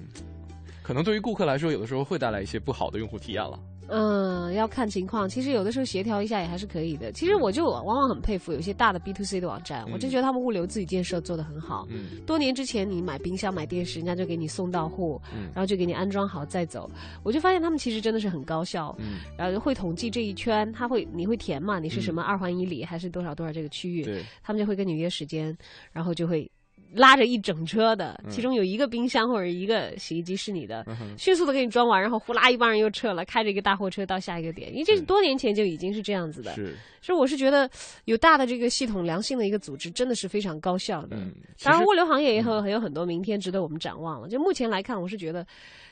可能对于顾客来说，有的时候会带来一些不好的用户体验了。嗯，要看情况。其实有的时候协调一下也还是可以的。其实我就往往很佩服有些大的 B to C 的网站，嗯我真觉得他们物流自己建设做得很好。嗯多年之前，你买冰箱、买电视，人家就给你送到户，嗯然后就给你安装好再走。我就发现他们其实真的是很高效，嗯，然后会统计这一圈，他会你会填嘛？你是什么二环以里还是多少多少这个区域？对，他们就会跟你约时间，然后就会拉着一整车的，嗯其中有一个冰箱或者一个洗衣机是你的，嗯迅速的给你装完，然后呼啦一帮人又撤了，开着一个大货车到下一个点。因为这是多年前就已经是这样子的，是，所以我是觉得有大的这个系统良性的一个组织，真的是非常高效的。嗯，当然，物流行业也有很有很多明天值得我们展望了。就目前来看，我是觉得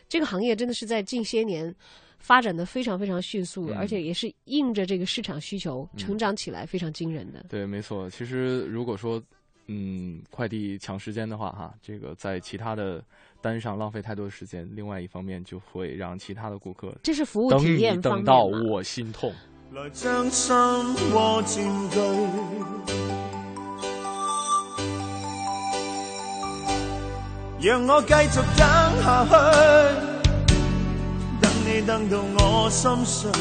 这个行业真的是在近些年发展的非常非常迅速，嗯而且也是应着这个市场需求成长起来非常惊人的。对，没错。其实如果说，嗯，快递抢时间的话，哈，这个在其他的单上浪费太多的时间，另外一方面就会让其他的顾客这是服务等你体验方面等到我心痛。來將心窩佔據，讓我继续等下去，等你等到我心碎，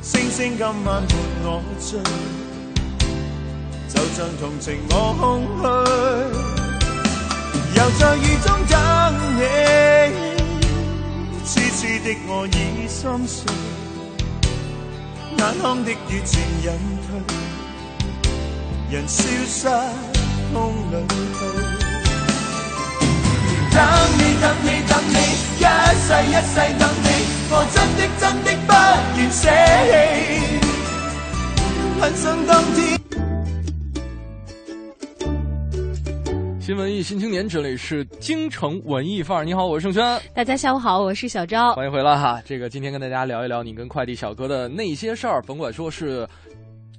星星今晚伴我醉，就像同情我空虛，又在雨中等你，痴痴的我已心碎。眼眶的雨漸隱退，人消失風裏去。等你等你等你，一世一世等你，我真的真的不願捨棄，很想當天。新文艺新青年，这里是京城文艺范儿。你好，我是盛轩，大家下午好，我是小昭。欢迎回来哈。这个今天跟大家聊一聊你跟快递小哥的那些事儿，甭管说是。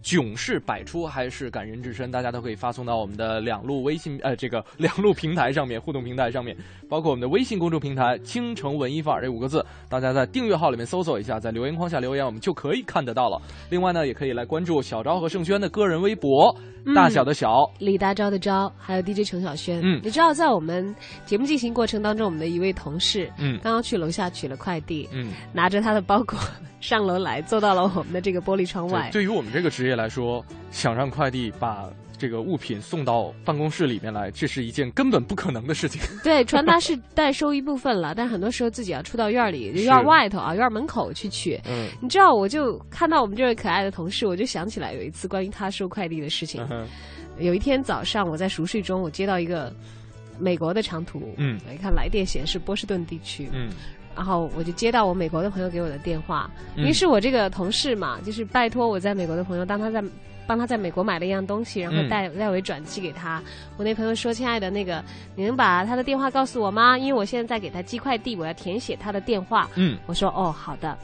囧事百出还是感人至深，大家都可以发送到我们的两路微信呃这个两路平台上面，互动平台上面，包括我们的微信公众平台“京城文艺范儿”这五个字，大家在订阅号里面搜索一下，在留言框下留言，我们就可以看得到了。另外呢，也可以来关注小昭和盛轩的个人微博，大小的小，李大钊的钊，还有 DJ 程晓轩。嗯你知道在我们节目进行过程当中，我们的一位同事，嗯刚刚去楼下取了快递，嗯，拿着他的包裹上楼来，坐到了我们的这个玻璃窗外对，。对于我们这个职业来说，想让快递把这个物品送到办公室里面来，这是一件根本不可能的事情。对，传达是代收一部分了，但很多时候自己要出到院儿里、院儿外头啊、院儿门口去取。嗯你知道，我就看到我们这位可爱的同事，我就想起来有一次关于他收快递的事情嗯。有一天早上，我在熟睡中，我接到一个美国的长途，嗯我一看来电显示波士顿地区，嗯然后我就接到我美国的朋友给我的电话，嗯因为是我这个同事嘛，就是拜托我在美国的朋友，当他在帮他在美国买了一样东西，然后嗯代代为转寄给他。我那朋友说：“亲爱的，那个你能把他的电话告诉我吗？因为我现在在给他寄快递，我要填写他的电话。”嗯我说：“哦，好的。”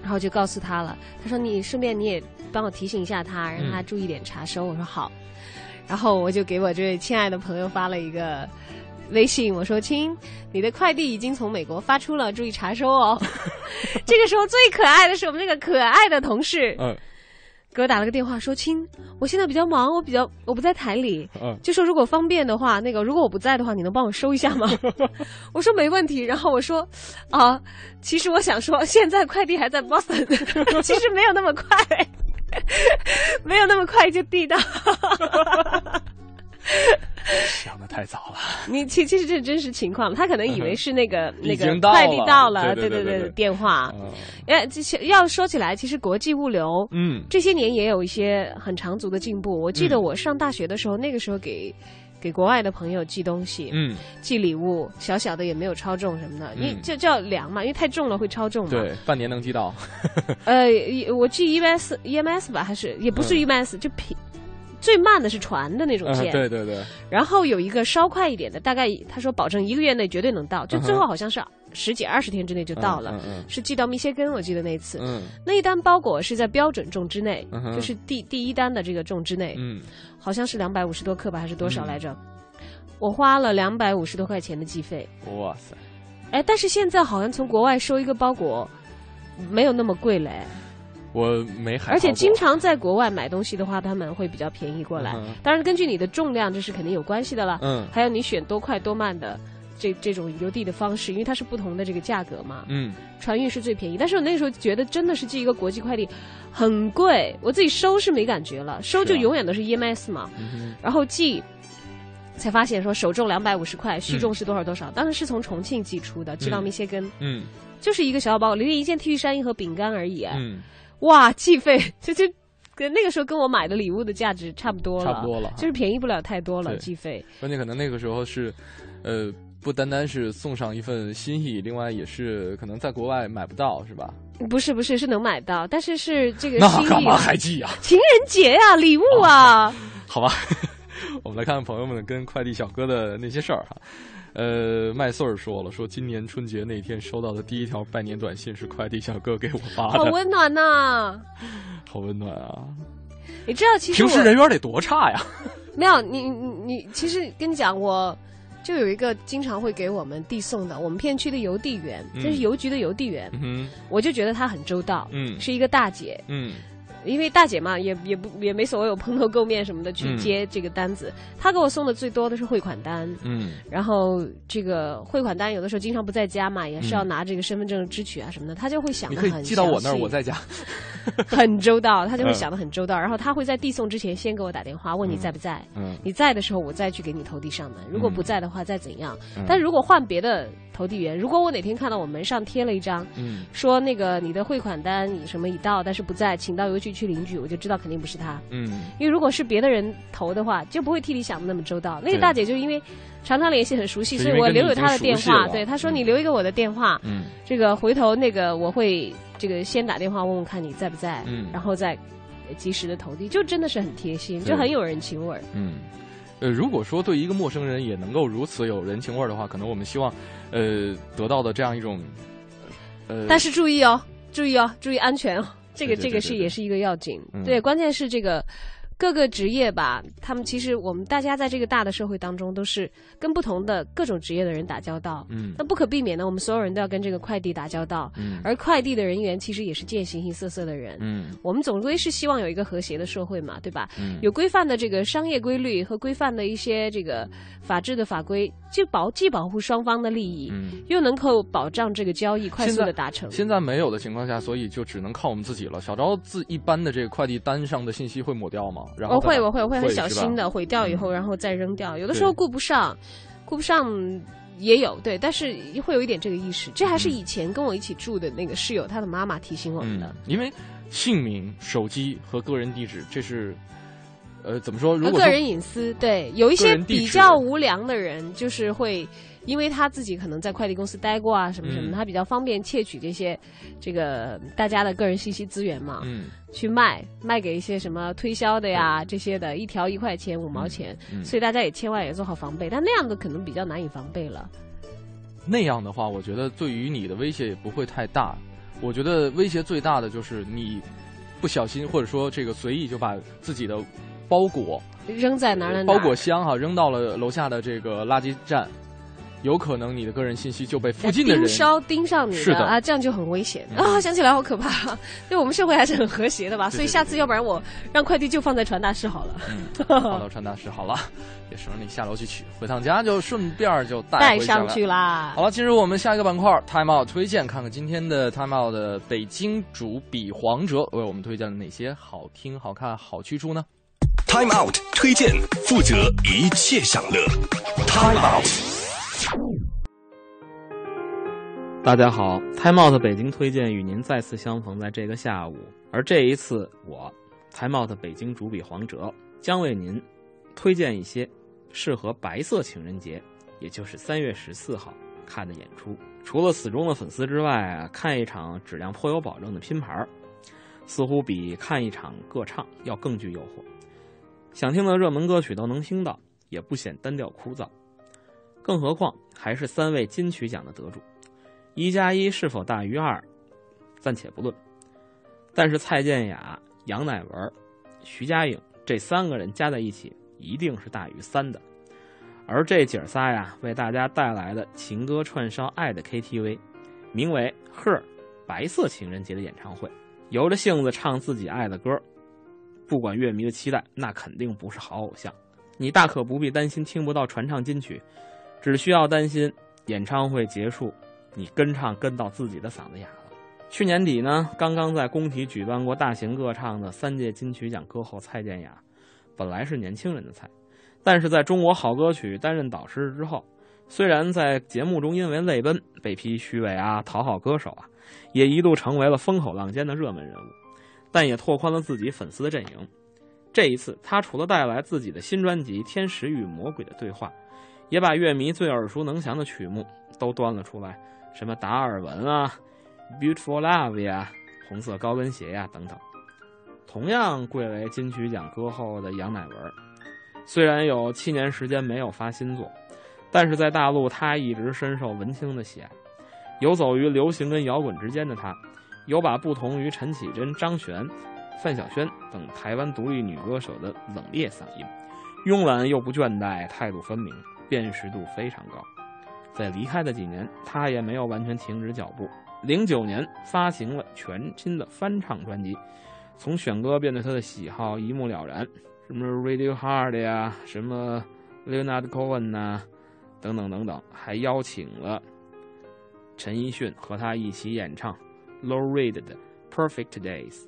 然后就告诉他了。他说：“你顺便你也帮我提醒一下他，让他注意点查收。我说：“好。”然后我就给我这位亲爱的朋友发了一个微信，我说：“亲，你的快递已经从美国发出了，注意查收哦。”这个时候最可爱的是我们那个可爱的同事，嗯给我打了个电话说：“亲，我现在比较忙，我比较我不在台里，嗯就说如果方便的话，那个如果我不在的话，你能帮我收一下吗？” 我说没问题。然后我说：“啊，其实我想说，现在快递还在 Boston，其实没有那么快，没有那么快就递到。想的太早了。你其其实这是真实情况，他可能以为是那个那个快递到了，对对对电话。嗯哎，要说起来，其实国际物流，嗯这些年也有一些很长足的进步。我记得嗯我上大学的时候，那个时候给给国外的朋友寄东西，嗯，寄礼物，小小的也没有超重什么的，因为嗯就就要量嘛，因为太重了会超重嘛。，对，半年能寄到。呃，我寄 EMS EMS 吧，还是也不是嗯 EMS，、就平。最慢的是船的那种嗯，件，对对对，然后有一个稍快一点的，大概他说保证一个月内绝对能到，就最后好像是十几二十天之内就到了，是寄到密歇根，我记得那一次，嗯。那一单包裹是在标准重之内，嗯就是第第一单的这个重之内，嗯。好像是两百五十多克吧，还是多少来着？我花了两百五十多块钱的寄费，嗯，哇塞，哎，但是现在好像从国外收一个包裹没有那么贵嘞，我没海，而且经常在国外买东西的话，他们会比较便宜过来。嗯当然，根据你的重量，这是肯定有关系的了。嗯还有你选多快多慢的这这种邮递的方式，因为它是不同的这个价格嘛。嗯船运是最便宜，但是我那时候觉得真的是寄一个国际快递很贵，我自己收是没感觉了，收就永远都是 EMS 嘛，嗯然后寄。才发现说首重两百五十块，续重嗯是多少多少？当时是从重庆寄出的，寄到嗯密歇根，嗯就是一个小小包裹，里面一件 T 恤衫一盒饼干而已。哎嗯，哇，计费 就就跟那个时候跟我买的礼物的价值差不多了，差不多了就是便宜不了太多了，对寄费。关键可能那个时候是，呃，不单单是送上一份心意，另外也是可能在国外买不到，是吧？不是不是是能买到，但是是这个那心意干嘛还寄呀？情人节呀、礼物啊，好吧，我们来看看朋友们跟快递小哥的那些事儿哈。呃，麦穗儿说了，说今年春节那天收到的第一条拜年短信是快递小哥给我发的，好温暖呐、好温暖啊！你知道，其实平时人缘得多差呀？没有你你你，其实跟你讲，我就有一个经常会给我们递送的，我们片区的邮递员，嗯这是邮局的邮递员，嗯，我就觉得他很周到，嗯是一个大姐，嗯因为大姐嘛，也也不也没所谓有蓬头垢面什么的去嗯。接这个单子，她给我送的最多的是汇款单，嗯。然后这个汇款单有的时候经常不在家嘛，也是要拿这个身份证支取啊什么的，她就会想你可以的很寄到我那我在家。很周到，她就会嗯想的很周到，然后她会在递送之前先给我打电话问你在不在，嗯。你在的时候我再去给你投递上门，如果不在的话再怎样。嗯。但如果换别的投递员，如果我哪天看到我门上贴了一张嗯。说那个你的汇款单什么已到，但是不在，请到邮局去领取，我就知道肯定不是他，嗯。因为如果是别的人投的话，就不会替你想的那么周到。那个大姐就因为常常联系很熟悉，所以我留有她的电话，对她说嗯。你留一个我的电话，嗯。这个回头那个我会这个先打电话问问看你在不在，嗯。然后再及时的投递，就真的是很贴心，就很有人情味儿。嗯。呃，如果说对一个陌生人也能够如此有人情味儿的话，可能我们希望，呃，得到的这样一种，呃，但是注意哦，注意哦，注意安全哦，这个这个是也是一个要紧。嗯对，关键是这个各个职业吧，他们其实我们大家在这个大的社会当中，都是跟不同的各种职业的人打交道。嗯那不可避免的，我们所有人都要跟这个快递打交道，嗯而快递的人员其实也是见形形色色的人。嗯我们总归是希望有一个和谐的社会嘛，对吧？嗯有规范的这个商业规律和规范的一些这个法治的法规，既保既保护双方的利益，嗯。又能够保障这个交易快速的达成。现在没有的情况下，所以就只能靠我们自己了。小昭自一般的这个快递单上的信息会抹掉吗？然后我会，我会，我会很小心的毁掉以后，嗯然后再扔掉。有的时候顾不上，顾不上也有对，但是会有一点这个意识。这还是嗯以前跟我一起住的那个室友他的妈妈提醒我们的。嗯，因为姓名、手机和个人地址，这是呃，怎么说？如果个人隐私，对，有一些比较无良的人，就是会因为他自己可能在快递公司待过啊，什么什么，嗯他比较方便窃取这些这个大家的个人信息资源嘛，嗯去卖卖给一些什么推销的呀，这些的，一条一块钱、五毛钱，嗯所以大家也千万也做好防备。但那样的可能比较难以防备了。那样的话，我觉得对于你的威胁也不会太大。我觉得威胁最大的就是你不小心或者说这个随意就把自己的包裹扔在哪儿哪儿，包裹箱哈扔到了楼下的这个垃圾站，有可能你的个人信息就被附近的人盯梢盯上你是的啊，这样就很危险嗯啊！想起来好可怕。对我们社会还是很和谐的吧，对对所以下次要不然我让快递就放在传达室好了，嗯，放到传达室好了，也省得你下楼去取，回趟家就顺便就带上去啦好。了，进入我们下一个板块 Time Out 推荐，看看今天的 Time Out 的北京主笔黄哲为我们推荐了哪些好听、好看、好去处呢？Time Out 推荐，负责一切享乐。Time Out。大家好，Time Out 北京推荐与您再次相逢在这个下午，而这一次我 Time Out 北京主笔黄哲将为您推荐一些适合白色情人节，也就是三月十四号看的演出。除了死忠的粉丝之外啊，看一场质量颇有保证的拼盘儿，似乎比看一场歌唱要更具诱惑。想听的热门歌曲都能听到，也不显单调枯燥。更何况还是三位金曲奖的得主。一加一是否大于二，暂且不论。但是蔡健雅、杨乃文、徐佳莹这三个人加在一起，一定是大于三的。而这姐仨呀，为大家带来的情歌串烧爱的 KTV，名为《Her 白色情人节》的演唱会，由着性子唱自己爱的歌，不管乐迷的期待，那肯定不是好偶像。你大可不必担心听不到传唱金曲，只需要担心演唱会结束。你跟唱跟到自己的嗓子哑了。去年底呢，刚刚在工体举办过大型歌唱的三届金曲奖歌后蔡健雅，本来是年轻人的菜，但是在中国好歌曲担任导师之后，虽然在节目中因为泪奔被批虚伪啊、讨好歌手啊，也一度成为了风口浪尖的热门人物，但也拓宽了自己粉丝的阵营。这一次，他除了带来自己的新专辑《天使与魔鬼的对话》，也把乐迷最耳熟能详的曲目都端了出来。什么达尔文啊，Beautiful Love 呀，红色高跟鞋呀等等。同样贵为金曲奖歌后的杨乃文，虽然有七年时间没有发新作，但是在大陆他一直深受文青的喜爱。游走于流行跟摇滚之间的他，有把不同于陈绮贞、张悬、范晓萱等台湾独立女歌手的冷冽嗓音，慵懒又不倦怠，态度分明，辨识度非常高。在离开的几年，他也没有完全停止脚步。零九年发行了全新的翻唱专辑，从选歌便对他的喜好一目了然，什么 Radiohead 呀，什么 Leonard Cohen 呐，等等等等，还邀请了陈奕迅和他一起演唱 Low Reed 的 Perfect Days。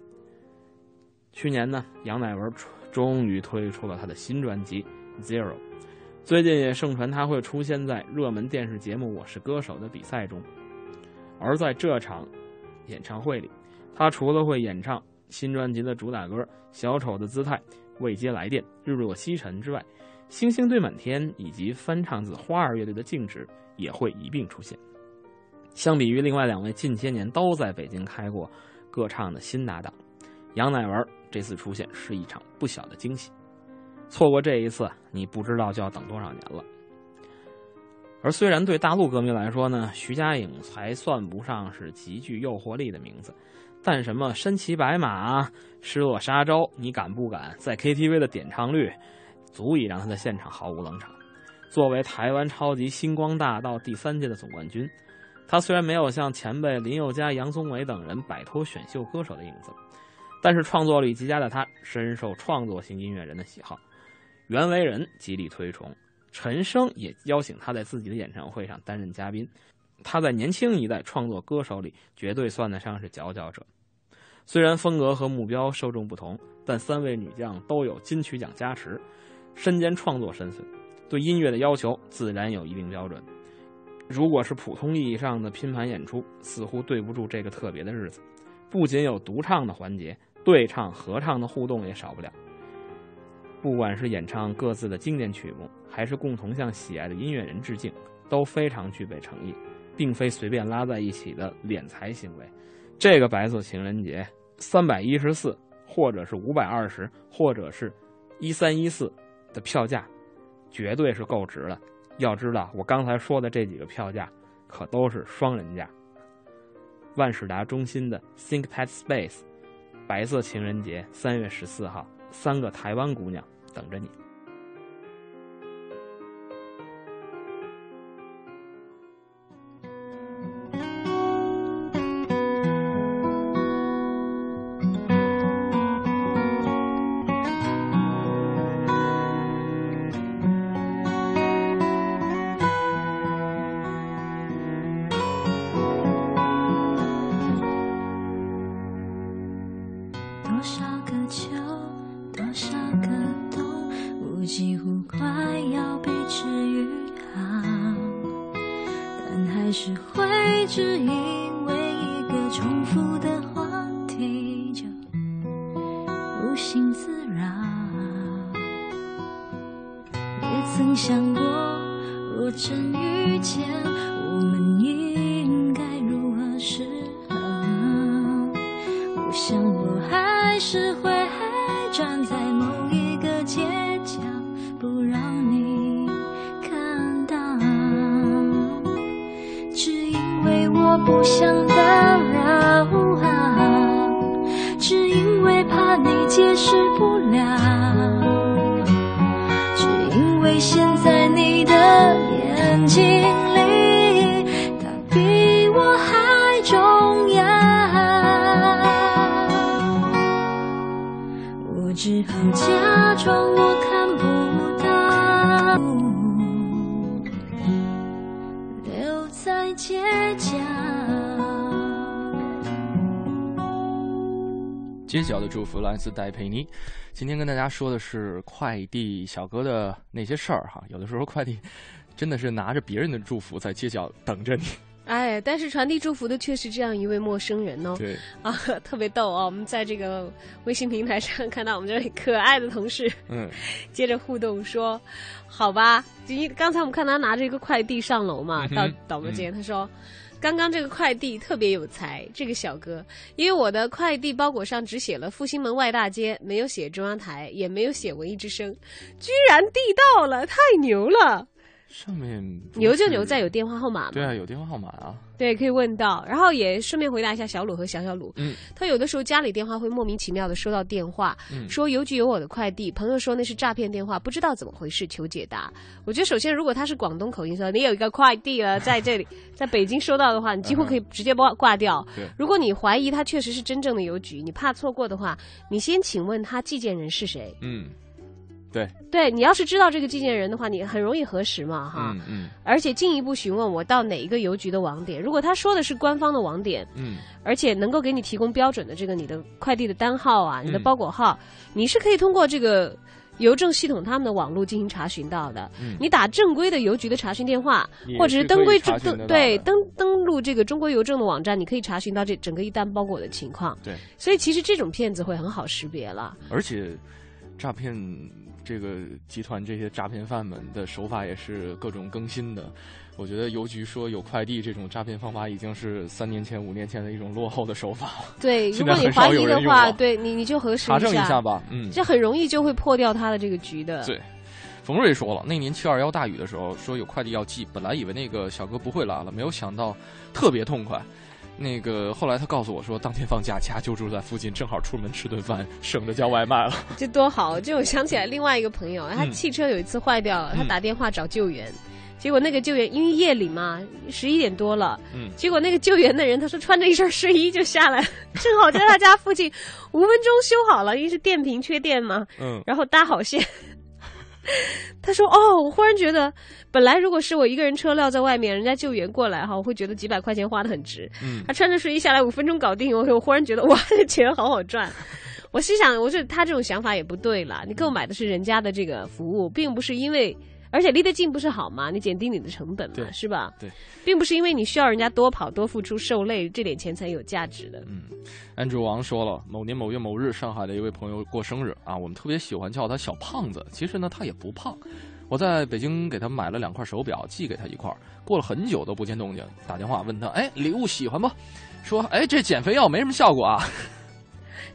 去年呢，杨乃文终于推出了他的新专辑 Zero。最近也盛传他会出现在热门电视节目《我是歌手》的比赛中，而在这场演唱会里，他除了会演唱新专辑的主打歌《小丑的姿态》《未接来电》《日落西沉》之外，《星星堆满天》以及翻唱自花儿乐队的《静止》也会一并出现。相比于另外两位近些年都在北京开过歌唱的新搭档，杨乃文这次出现是一场不小的惊喜。错过这一次，你不知道就要等多少年了。而虽然对大陆歌迷来说呢，徐佳莹还算不上是极具诱惑力的名字，但什么身骑白马、失落沙洲，你敢不敢？在 KTV 的点唱率，足以让他在现场毫无冷场。作为台湾超级星光大道第三届的总冠军，他虽然没有像前辈林宥嘉、杨宗纬等人摆脱选秀歌手的影子，但是创作力极佳的他深受创作型音乐人的喜好。袁惟仁极力推崇，陈升也邀请他在自己的演唱会上担任嘉宾。他在年轻一代创作歌手里绝对算得上是佼佼者。虽然风格和目标受众不同，但三位女将都有金曲奖加持，身兼创作身份，对音乐的要求自然有一定标准。如果是普通意义上的拼盘演出，似乎对不住这个特别的日子。不仅有独唱的环节，对唱、合唱的互动也少不了。不管是演唱各自的经典曲目，还是共同向喜爱的音乐人致敬，都非常具备诚意，并非随便拉在一起的敛财行为。这个白色情人节，三百一十四，或者是五百二十，或者是一三一四的票价，绝对是够值了。要知道，我刚才说的这几个票价，可都是双人价。万事达中心的 ThinkPad Space，白色情人节，三月十四号，三个台湾姑娘等着你。若真遇见，我们应该如何是好？我想我还是会站在某一个街角，不让你看到，只因为我不想好假装我看不到，留在街角。街角的祝福来自戴佩妮。今天跟大家说的是快递小哥的那些事儿哈，有的时候快递真的是拿着别人的祝福在街角等着你。哎，但是传递祝福的却是这样一位陌生人哦。对啊，特别逗哦！我们在这个微信平台上看到我们这位可爱的同事，嗯，接着互动说：“好吧，因为刚才我们看他拿着一个快递上楼嘛，到导播间，他说。”刚刚这个快递特别有才，这个小哥，因为我的快递包裹上只写了复兴门外大街，没有写中央台，也没有写文艺之声，居然递到了，太牛了！上面不牛就是牛在有电话号码嘛，对啊，有电话号码啊。对，可以问到。然后也顺便回答一下小鲁和小小鲁，嗯，他有的时候家里电话会莫名其妙的收到电话，嗯说邮局有我的快递，朋友说那是诈骗电话，不知道怎么回事，求解答。我觉得首先，如果他是广东口音说你有一个快递了，在这里，在北京收到的话，你几乎可以直接挂挂掉。对如果你怀疑他确实是真正的邮局，你怕错过的话，你先请问他寄件人是谁。嗯，对，对你要是知道这个寄件人的话，你很容易核实嘛，哈。嗯嗯而且进一步询问我到哪一个邮局的网点，如果他说的是官方的网点，嗯而且能够给你提供标准的这个你的快递的单号啊，你的嗯包裹号，你是可以通过这个邮政系统他们的网络进行查询到的。嗯你打正规的邮局的查询电话，或者是登规登对登登录这个中国邮政的网站，你可以查询到这整个一单包裹的情况。对，所以其实这种骗子会很好识别了。而且诈骗这个集团这些诈骗犯们的手法也是各种更新的。我觉得邮局说有快递这种诈骗方法已经是三年前、五年前的一种落后的手法 了。对，如果你怀疑的话，对你你就核实查证一下下吧。嗯，这很容易就会破掉他的这个局的。对，冯瑞说了，那年七二幺大雨的时候，说有快递要寄，本来以为那个小哥不会来了，没有想到特别痛快。那个后来他告诉我说，当天放假，家就住在附近，正好出门吃顿饭，省着叫外卖了。这多好！就我想起来另外一个朋友，他嗯汽车有一次坏掉了，他嗯打电话找救援，结果那个救援因为夜里嘛，十一点多了，嗯结果那个救援的人他说穿着一身睡衣就下来，正好在他家附近，五分钟修好了，因为是电瓶缺电嘛，嗯然后搭好线。他说：“哦，我忽然觉得，本来如果是我一个人车撂在外面，人家救援过来哈，我会觉得几百块钱花的很值。嗯他穿着睡衣下来五分钟搞定，我我忽然觉得哇，这钱好好赚。我心想，我觉得他这种想法也不对了。你购买的是人家的这个服务，并不是因为，而而且离得近不是好吗？你减低你的成本嘛，是吧？对，并不是因为你需要人家多跑多付出受累，这点钱才有价值的。嗯，Andrew 王说了，某年某月某日，上海的一位朋友过生日啊，我们特别喜欢叫他小胖子，其实呢他也不胖。我在北京给他买了两块手表，寄给他一块儿，过了很久都不见动静，打电话问他，哎，礼物喜欢不？说，哎，这减肥药没什么效果啊。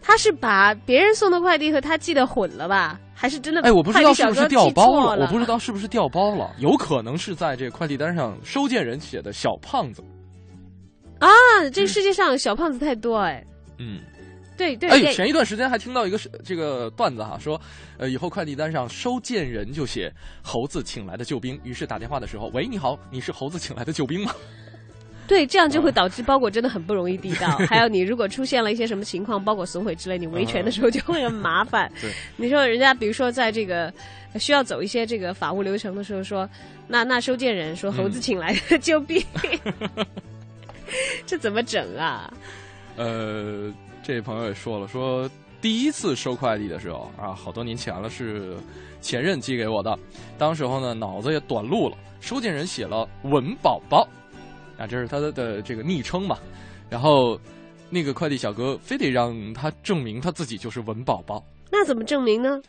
他是把别人送的快递和他寄的混了吧？还是真的？哎，我不知道是不是掉包了，我不知道是不是掉包了，有可能是在这个快递单上收件人写的小胖子。啊，这世界上小胖子太多哎。嗯，对对。哎，前一段时间还听到一个这个段子哈，说，呃，以后快递单上收件人就写“猴子请来的救兵”，于是打电话的时候，喂，你好，你是猴子请来的救兵吗？对，这样就会导致包裹真的很不容易递到。还有，你如果出现了一些什么情况，包裹损毁之类，你维权的时候就会很麻烦。对，你说人家比如说在这个需要走一些这个法务流程的时候，说那那收件人说猴子请来的救兵，这怎么整啊？呃，这位朋友也说了，说第一次收快递的时候啊，好多年前了，是前任寄给我的，当时候呢脑子也短路了，收件人写了“文宝宝”。啊，这是他的的这个昵称嘛，然后那个快递小哥非得让他证明他自己就是文宝宝，那怎么证明呢？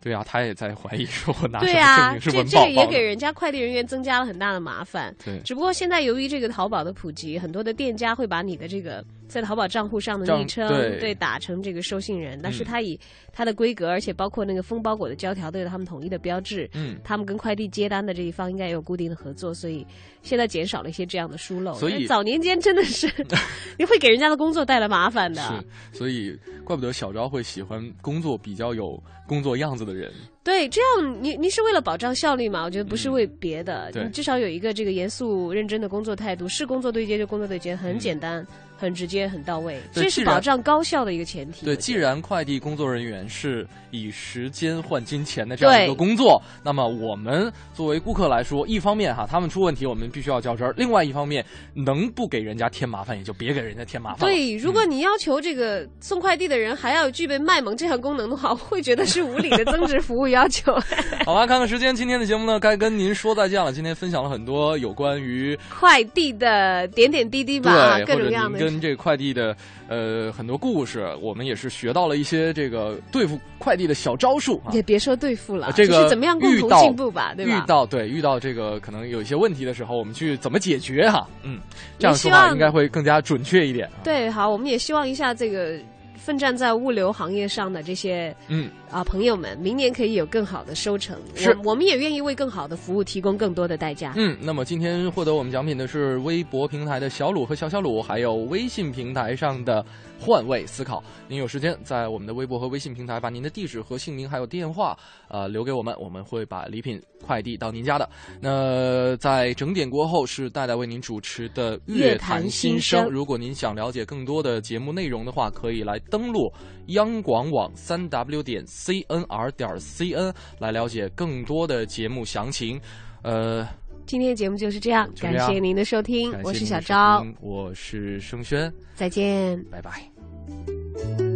对啊，他也在怀疑说我拿什么证明是文宝宝？这这也给人家快递人员增加了很大的麻烦。对，只不过现在由于这个淘宝的普及，很多的店家会把你的这个在淘宝账户上的昵称对打成这个收信人，但是他以它的规格，而且包括那个封包裹的胶条都有他们统一的标志。嗯，他们跟快递接单的这一方应该也有固定的合作，所以现在减少了一些这样的疏漏。所以早年间真的是 你会给人家的工作带来麻烦的。是，所以怪不得小昭会喜欢工作比较有工作样子的人。对，这样你你是为了保障效率嘛？我觉得不是为别的，你至少有一个这个严肃认真的工作态度，是工作对接就工作对接，很简单。很直接，很到位，这是保障高效的一个前提。对，既然快递工作人员是以时间换金钱的这样一个工作，那么我们作为顾客来说，一方面哈，他们出问题我们必须要较真儿；另外一方面，能不给人家添麻烦，也就别给人家添麻烦。对，如果你要求这个送快递的人还要具备卖萌这项功能的话，我会觉得是无理的增值服务要求。好吧，看看时间，今天的节目呢，该跟您说再见了。今天分享了很多有关于快递的点点滴滴吧，各种各样的。跟这个快递的呃很多故事，我们也是学到了一些这个对付快递的小招数啊。也别说对付了，这个怎么样共同进步吧，对吧？遇到对遇到这个可能有一些问题的时候，我们去怎么解决哈？嗯，这样说话应该会更加准确一点。对，好，我们也希望一下这个。奋战在物流行业上的这些嗯啊朋友们，明年可以有更好的收成。是，我们也愿意为更好的服务提供更多的代价。嗯，那么今天获得我们奖品的是微博平台的小鲁和小小鲁，还有微信平台上的换位思考。您有时间在我们的微博和微信平台把您的地址和姓名还有电话呃留给我们，我们会把礼品快递到您家的。那在整点过后是戴戴为您主持的乐坛新声。如果您想了解更多的节目内容的话，可以来。登录央广网三 w 点 cnr 点 cn 来了解更多的节目详情。呃，今天的节目就是这样，感谢您的收听，我是小昭，我是盛轩，再见，拜拜。Thank you.